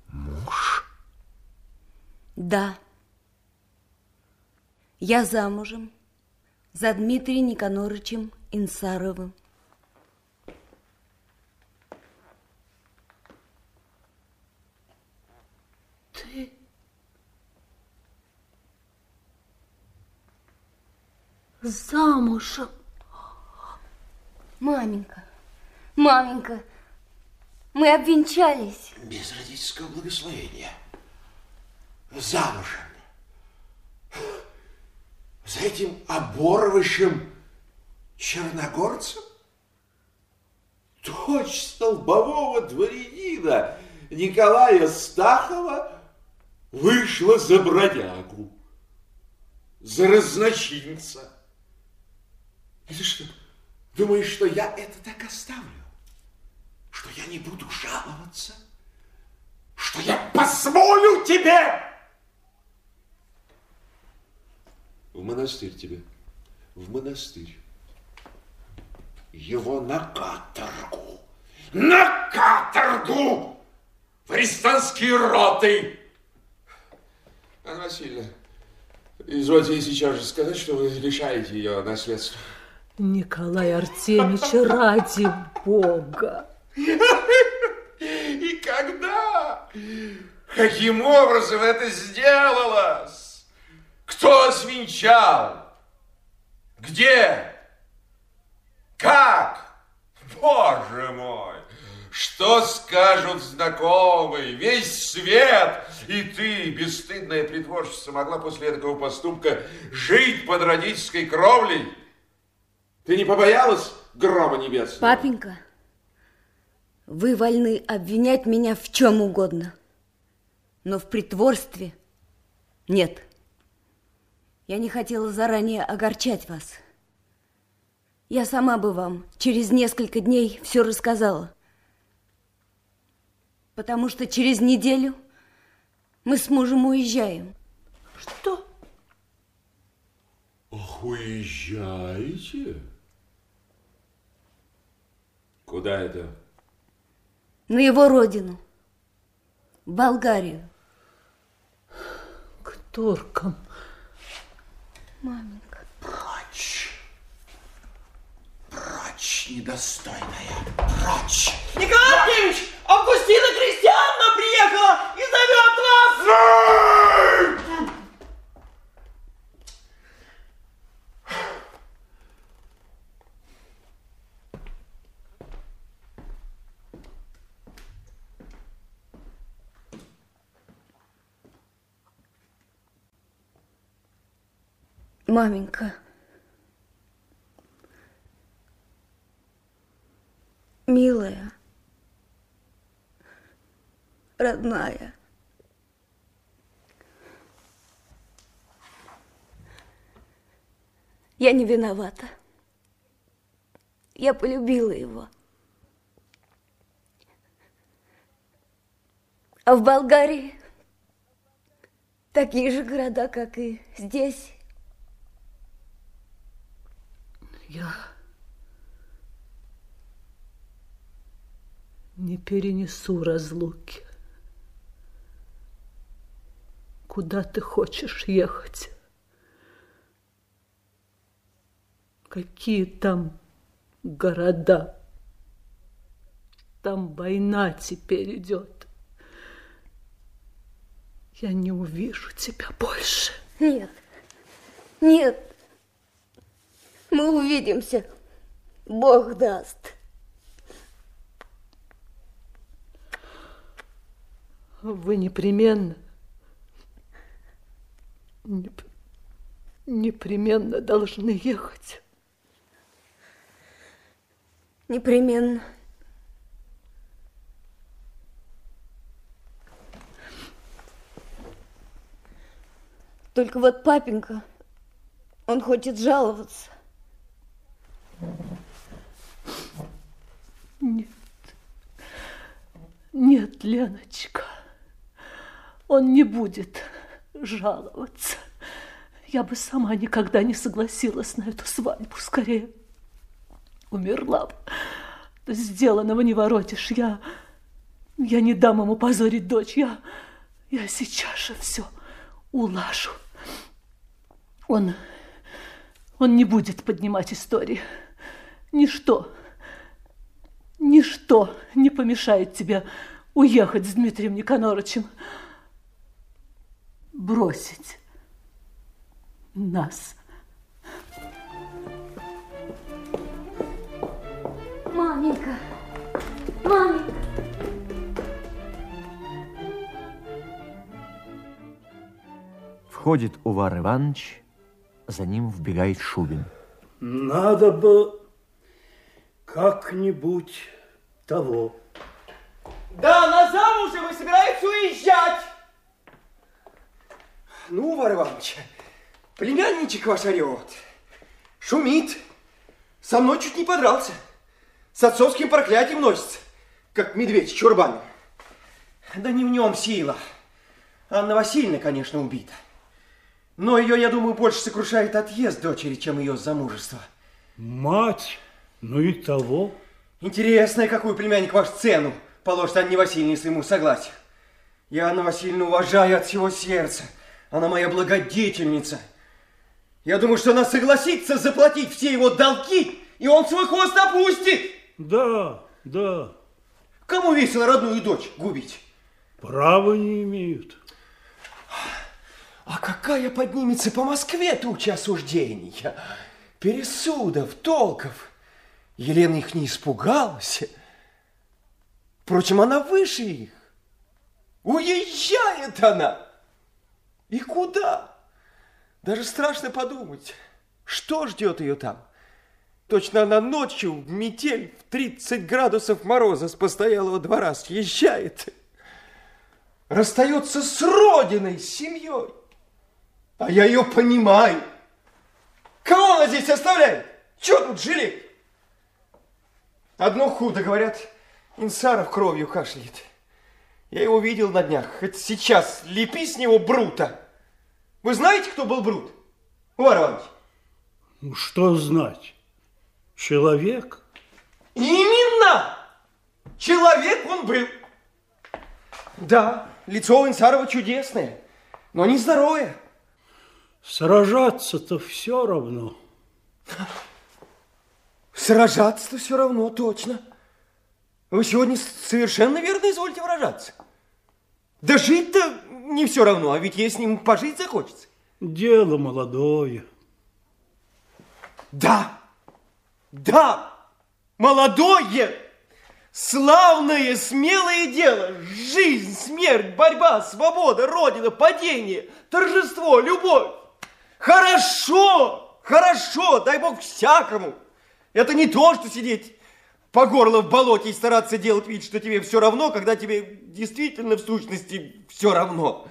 муж? Да. Я замужем за Дмитрием Никонорычем Инсаровым. Ты... Замужем. Маменька, маменька, мы обвенчались. Без родительского благословения. Замужем. За этим оборвышем черногорцем? Дочь столбового дворянина Николая Стахова вышла за бродягу, за разночинца. И ты что, думаешь, что я это так оставлю? Что я не буду жаловаться? Что я позволю тебе? В монастырь тебе, в монастырь. Его на каторгу, на каторгу, в арестантские роты. Анна Васильевна, извольте сейчас же сказать, что вы лишаете ее наследства. Николай Артемьевич, ради бога. И когда? Каким образом это сделалось? Кто свинчал? Где? Как? Боже мой! Что скажут знакомые? Весь свет! И ты, бесстыдная притворщица, могла после такого поступка жить под родительской кровлей? Ты не побоялась грома небесного? Папенька, вы вольны обвинять меня в чем угодно, но в притворстве нет. Я не хотела заранее огорчать вас. Я сама бы вам через несколько дней все рассказала. Потому что через неделю мы с мужем уезжаем. Что? Ох, уезжаете? Куда это? На его родину. В Болгарию. К туркам. Маменька. Прочь. Прочь, недостойная. Прочь. Николай Андреевич, Августина Кристиановна приехала и зовет вас! Маменька. Милая. Родная. Я не виновата. Я полюбила его. А в Болгарии такие же города, как и здесь. Я не перенесу разлуки. Куда ты хочешь ехать? Какие там города? Там война теперь идет. Я не увижу тебя больше. Нет, нет. Мы увидимся. Бог даст. Вы непременно, неп- непременно должны ехать. Непременно. Только вот папенька, он хочет жаловаться. Нет, нет, Леночка, он не будет жаловаться. Я бы сама никогда не согласилась на эту свадьбу. Скорее, умерла бы. Сделанного не воротишь. Я, я не дам ему позорить дочь. Я, я сейчас же все улажу. Он, он не будет поднимать истории. Ничто, ничто не помешает тебе уехать с Дмитрием Никоноровичем. Бросить нас. Маменька, маменька. Входит Увар Иванович, за ним вбегает Шубин. Надо бы как-нибудь того. Да, на замужем и собирается уезжать. Ну, Вар Иванович, племянничек ваш орет. Шумит. Со мной чуть не подрался. С отцовским проклятием носится, как медведь с чурбаном. Да не в нем сила. Анна Васильевна, конечно, убита. Но ее, я думаю, больше сокрушает отъезд дочери, чем ее замужество. Мать, ну и того. Интересно, какую племянник ваш цену положит Анне Васильевне своему согласию. Я Анну Васильевну уважаю от всего сердца. Она моя благодетельница. Я думаю, что она согласится заплатить все его долги, и он свой хвост опустит. Да, да. Кому весело родную дочь губить? Права не имеют. А какая поднимется по Москве туча осуждений, пересудов, толков. Елена их не испугалась. Впрочем, она выше их. Уезжает она. И куда? Даже страшно подумать, что ждет ее там. Точно она ночью в метель в 30 градусов мороза с постоялого двора съезжает. Расстается с родиной, с семьей. А я ее понимаю. Кого она здесь оставляет? Чего тут жалеть? Одно худо, говорят, Инсаров кровью кашляет. Я его видел на днях. Хоть сейчас лепи с него Брута. Вы знаете, кто был Брут? Увар Иванович. Ну, что знать? Человек? Именно! Человек он был. Да, лицо у Инсарова чудесное, но не здоровое. Сражаться-то все равно. Сражаться-то все равно, точно. Вы сегодня совершенно верно изволите выражаться. Да жить-то не все равно, а ведь если с ним пожить захочется. Дело молодое. Да, да, молодое, славное, смелое дело. Жизнь, смерть, борьба, свобода, родина, падение, торжество, любовь. Хорошо, хорошо, дай бог всякому. Это не то, что сидеть по горло в болоте и стараться делать вид, что тебе все равно, когда тебе действительно в сущности все равно.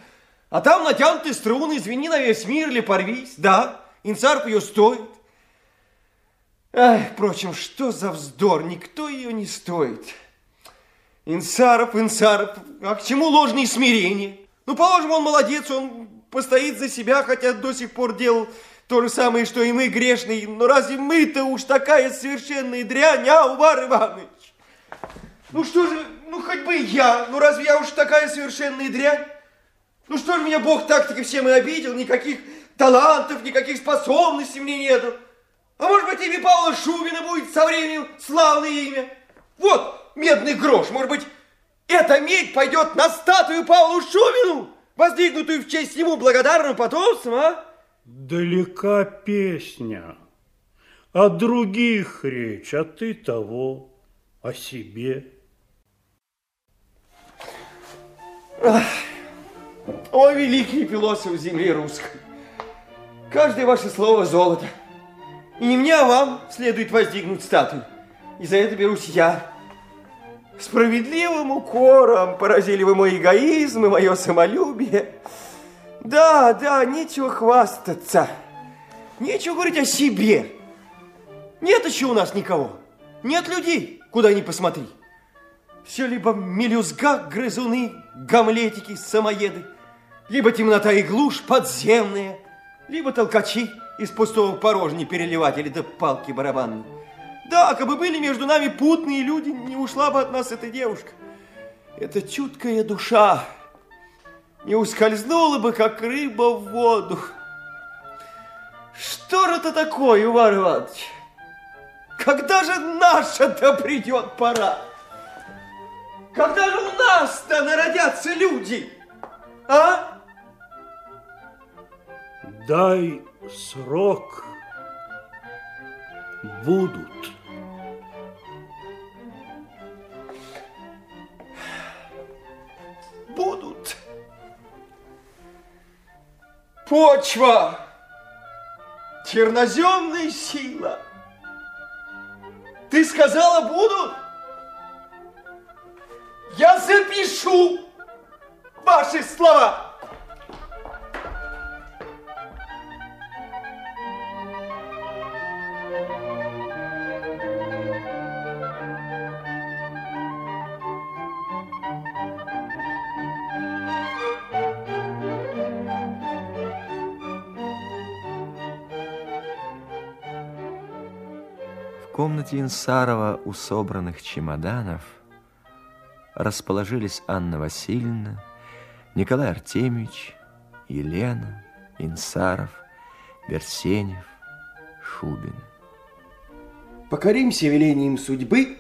А там натянуты струны, извини на весь мир или порвись. Да, инсарп ее стоит. Ай, впрочем, что за вздор, никто ее не стоит. Инсаров, Инсаров, а к чему ложные смирения? Ну, положим, он молодец, он постоит за себя, хотя до сих пор делал то же самое, что и мы, грешные. Но разве мы-то уж такая совершенная дрянь, а, Увар Иванович? Ну что же, ну хоть бы я, ну разве я уж такая совершенная дрянь? Ну что же меня Бог так-таки всем и обидел, никаких талантов, никаких способностей мне нету. А может быть, имя Павла Шубина будет со временем славное имя? Вот, медный грош, может быть, эта медь пойдет на статую Павлу Шубину, воздвигнутую в честь ему благодарным потомством, а? Далека песня. О других речь, а ты того, о себе. О, великий философ земли русской! Каждое ваше слово золото. И не мне, а вам следует воздвигнуть статую. И за это берусь я. Справедливым укором поразили вы мой эгоизм и мое самолюбие. Да, да, нечего хвастаться. Нечего говорить о себе. Нет еще у нас никого. Нет людей, куда ни посмотри. Все либо мелюзга, грызуны, гамлетики, самоеды, либо темнота и глушь подземная, либо толкачи из пустого порожни переливатели да палки барабанные. Да, как бы были между нами путные люди, не ушла бы от нас эта девушка. Это чуткая душа не ускользнула бы, как рыба в воду. Что же это такое, Увар Иванович? Когда же наша-то придет пора? Когда же у нас-то народятся люди? А? Дай срок, будут. Будут. Почва, черноземная сила. Ты сказала, будут? Я запишу ваши слова. Комнате Инсарова у собранных чемоданов расположились Анна Васильевна, Николай Артемьевич, Елена, Инсаров, Берсенев, Шубин. Покоримся велением судьбы,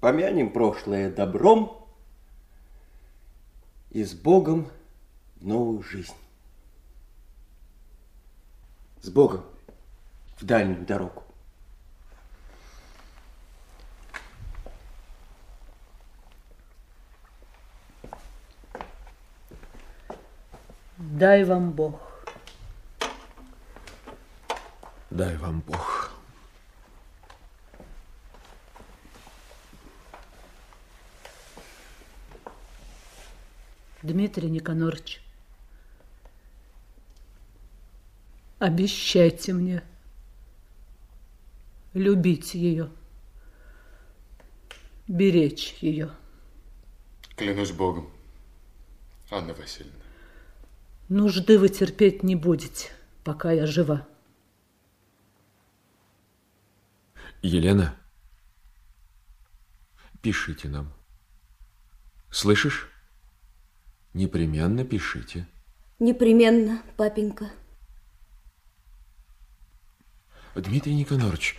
помянем прошлое добром и с Богом в новую жизнь. С Богом в дальнюю дорогу. Дай вам Бог. Дай вам Бог. Дмитрий Никонорович, обещайте мне любить ее, беречь ее. Клянусь Богом, Анна Васильевна. Нужды вы терпеть не будете, пока я жива. Елена, пишите нам. Слышишь? Непременно пишите. Непременно, папенька. Дмитрий Никонорович,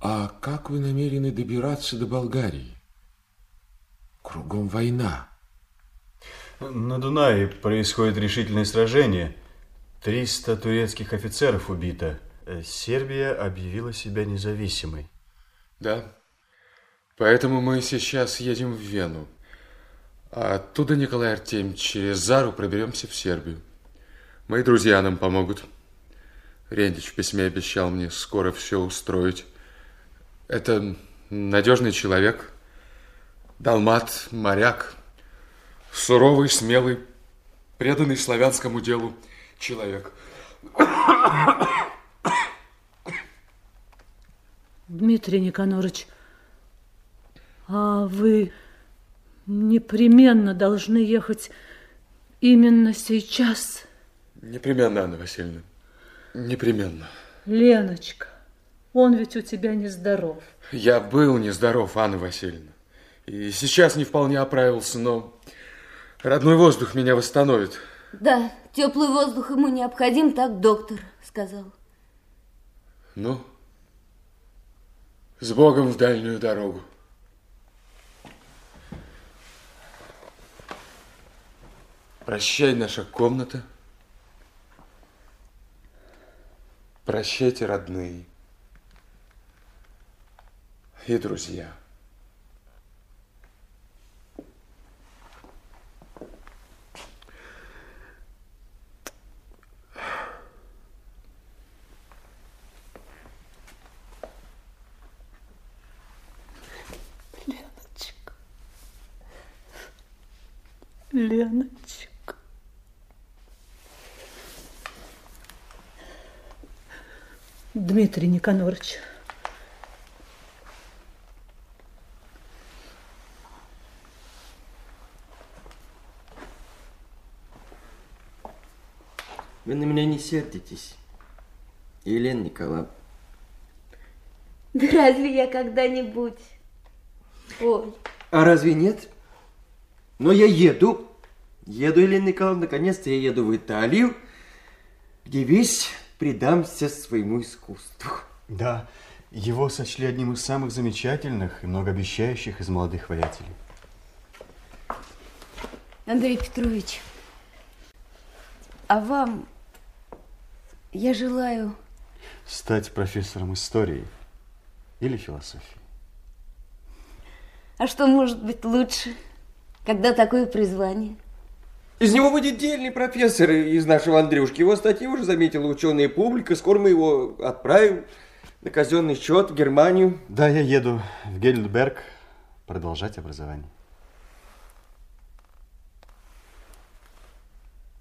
а как вы намерены добираться до Болгарии? Кругом война. На Дунае происходит решительное сражение. 300 турецких офицеров убито. Сербия объявила себя независимой. Да. Поэтому мы сейчас едем в Вену. А оттуда, Николай Артемьевич, через Зару проберемся в Сербию. Мои друзья нам помогут. Рендич в письме обещал мне скоро все устроить. Это надежный человек, далмат, моряк, суровый, смелый, преданный славянскому делу человек. Дмитрий Никонорович, а вы непременно должны ехать именно сейчас? Непременно, Анна Васильевна, непременно. Леночка, он ведь у тебя нездоров. Я был нездоров, Анна Васильевна. И сейчас не вполне оправился, но родной воздух меня восстановит. Да, теплый воздух ему необходим, так доктор сказал. Ну, с Богом в дальнюю дорогу. Прощай, наша комната. Прощайте, родные и друзья. Леночка, Леночка. Дмитрий Никонорович, Вы на меня не сердитесь, Елена Николаевна. Да разве я когда-нибудь... Ой, А разве нет? Но я еду. Еду, Елена Николаевна, наконец-то я еду в Италию, где весь предамся своему искусству. Да, его сочли одним из самых замечательных и многообещающих из молодых воятелей. Андрей Петрович, а вам я желаю... Стать профессором истории или философии. А что может быть лучше, когда такое призвание? Из него будет дельный профессор из нашего Андрюшки. Его статьи уже заметила ученая публика. Скоро мы его отправим на казенный счет в Германию. Да, я еду в Гельдберг продолжать образование.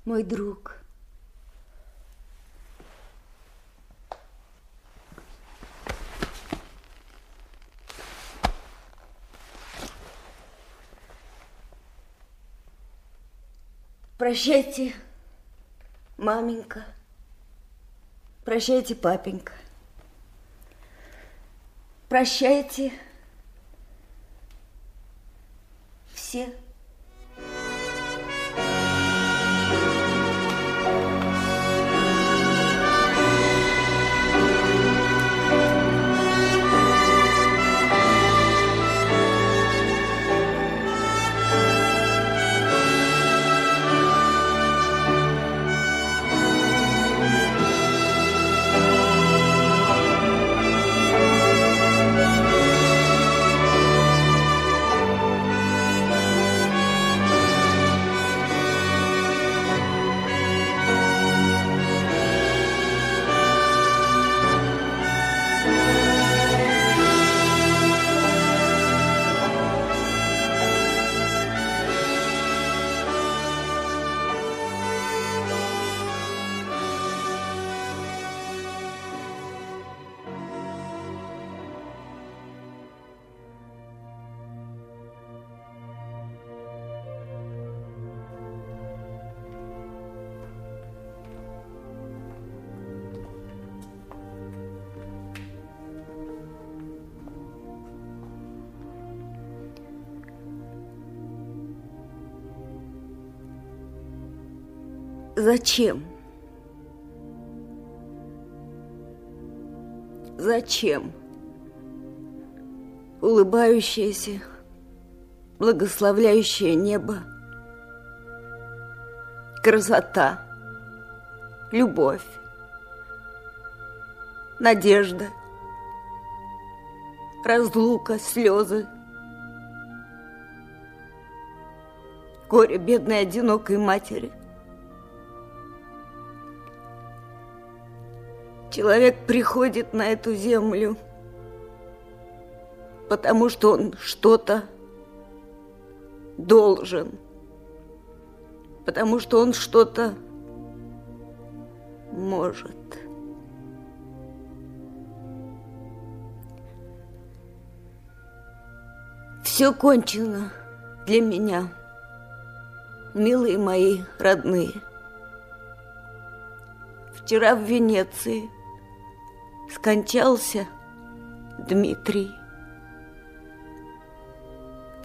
Мой друг. Прощайте, маменька. Прощайте, папенька. Прощайте все. Зачем? Зачем? Улыбающееся, благословляющее небо, красота, любовь, надежда, разлука, слезы, горе бедной одинокой матери. Человек приходит на эту землю, потому что он что-то должен, потому что он что-то может. Все кончено для меня, милые мои родные. Вчера в Венеции скончался Дмитрий.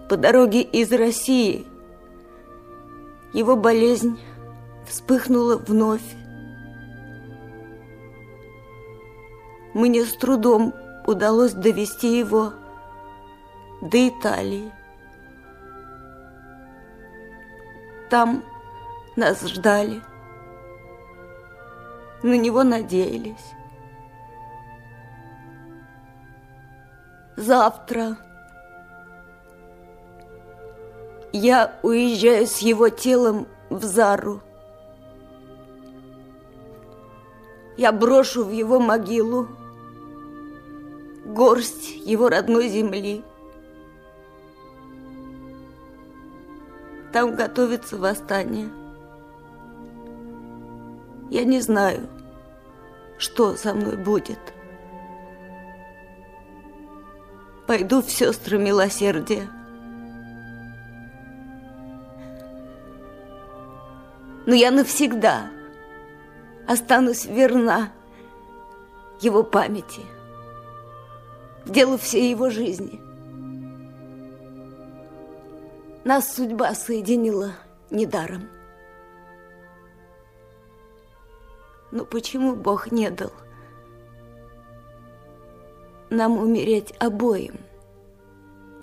По дороге из России его болезнь вспыхнула вновь. Мне с трудом удалось довести его до Италии. Там нас ждали, на него надеялись. Завтра я уезжаю с его телом в Зару. Я брошу в его могилу горсть его родной земли. Там готовится восстание. Я не знаю, что со мной будет. Пойду в сестры милосердия. Но я навсегда останусь верна его памяти, делу всей его жизни – нас судьба соединила недаром. Но почему Бог не дал нам умереть обоим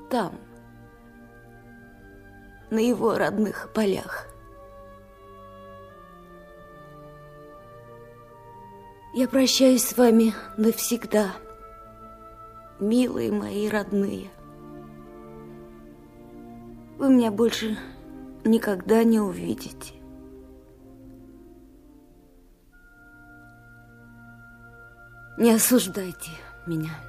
там, на его родных полях? Я прощаюсь с вами навсегда, милые мои родные. Вы меня больше никогда не увидите. Не осуждайте меня.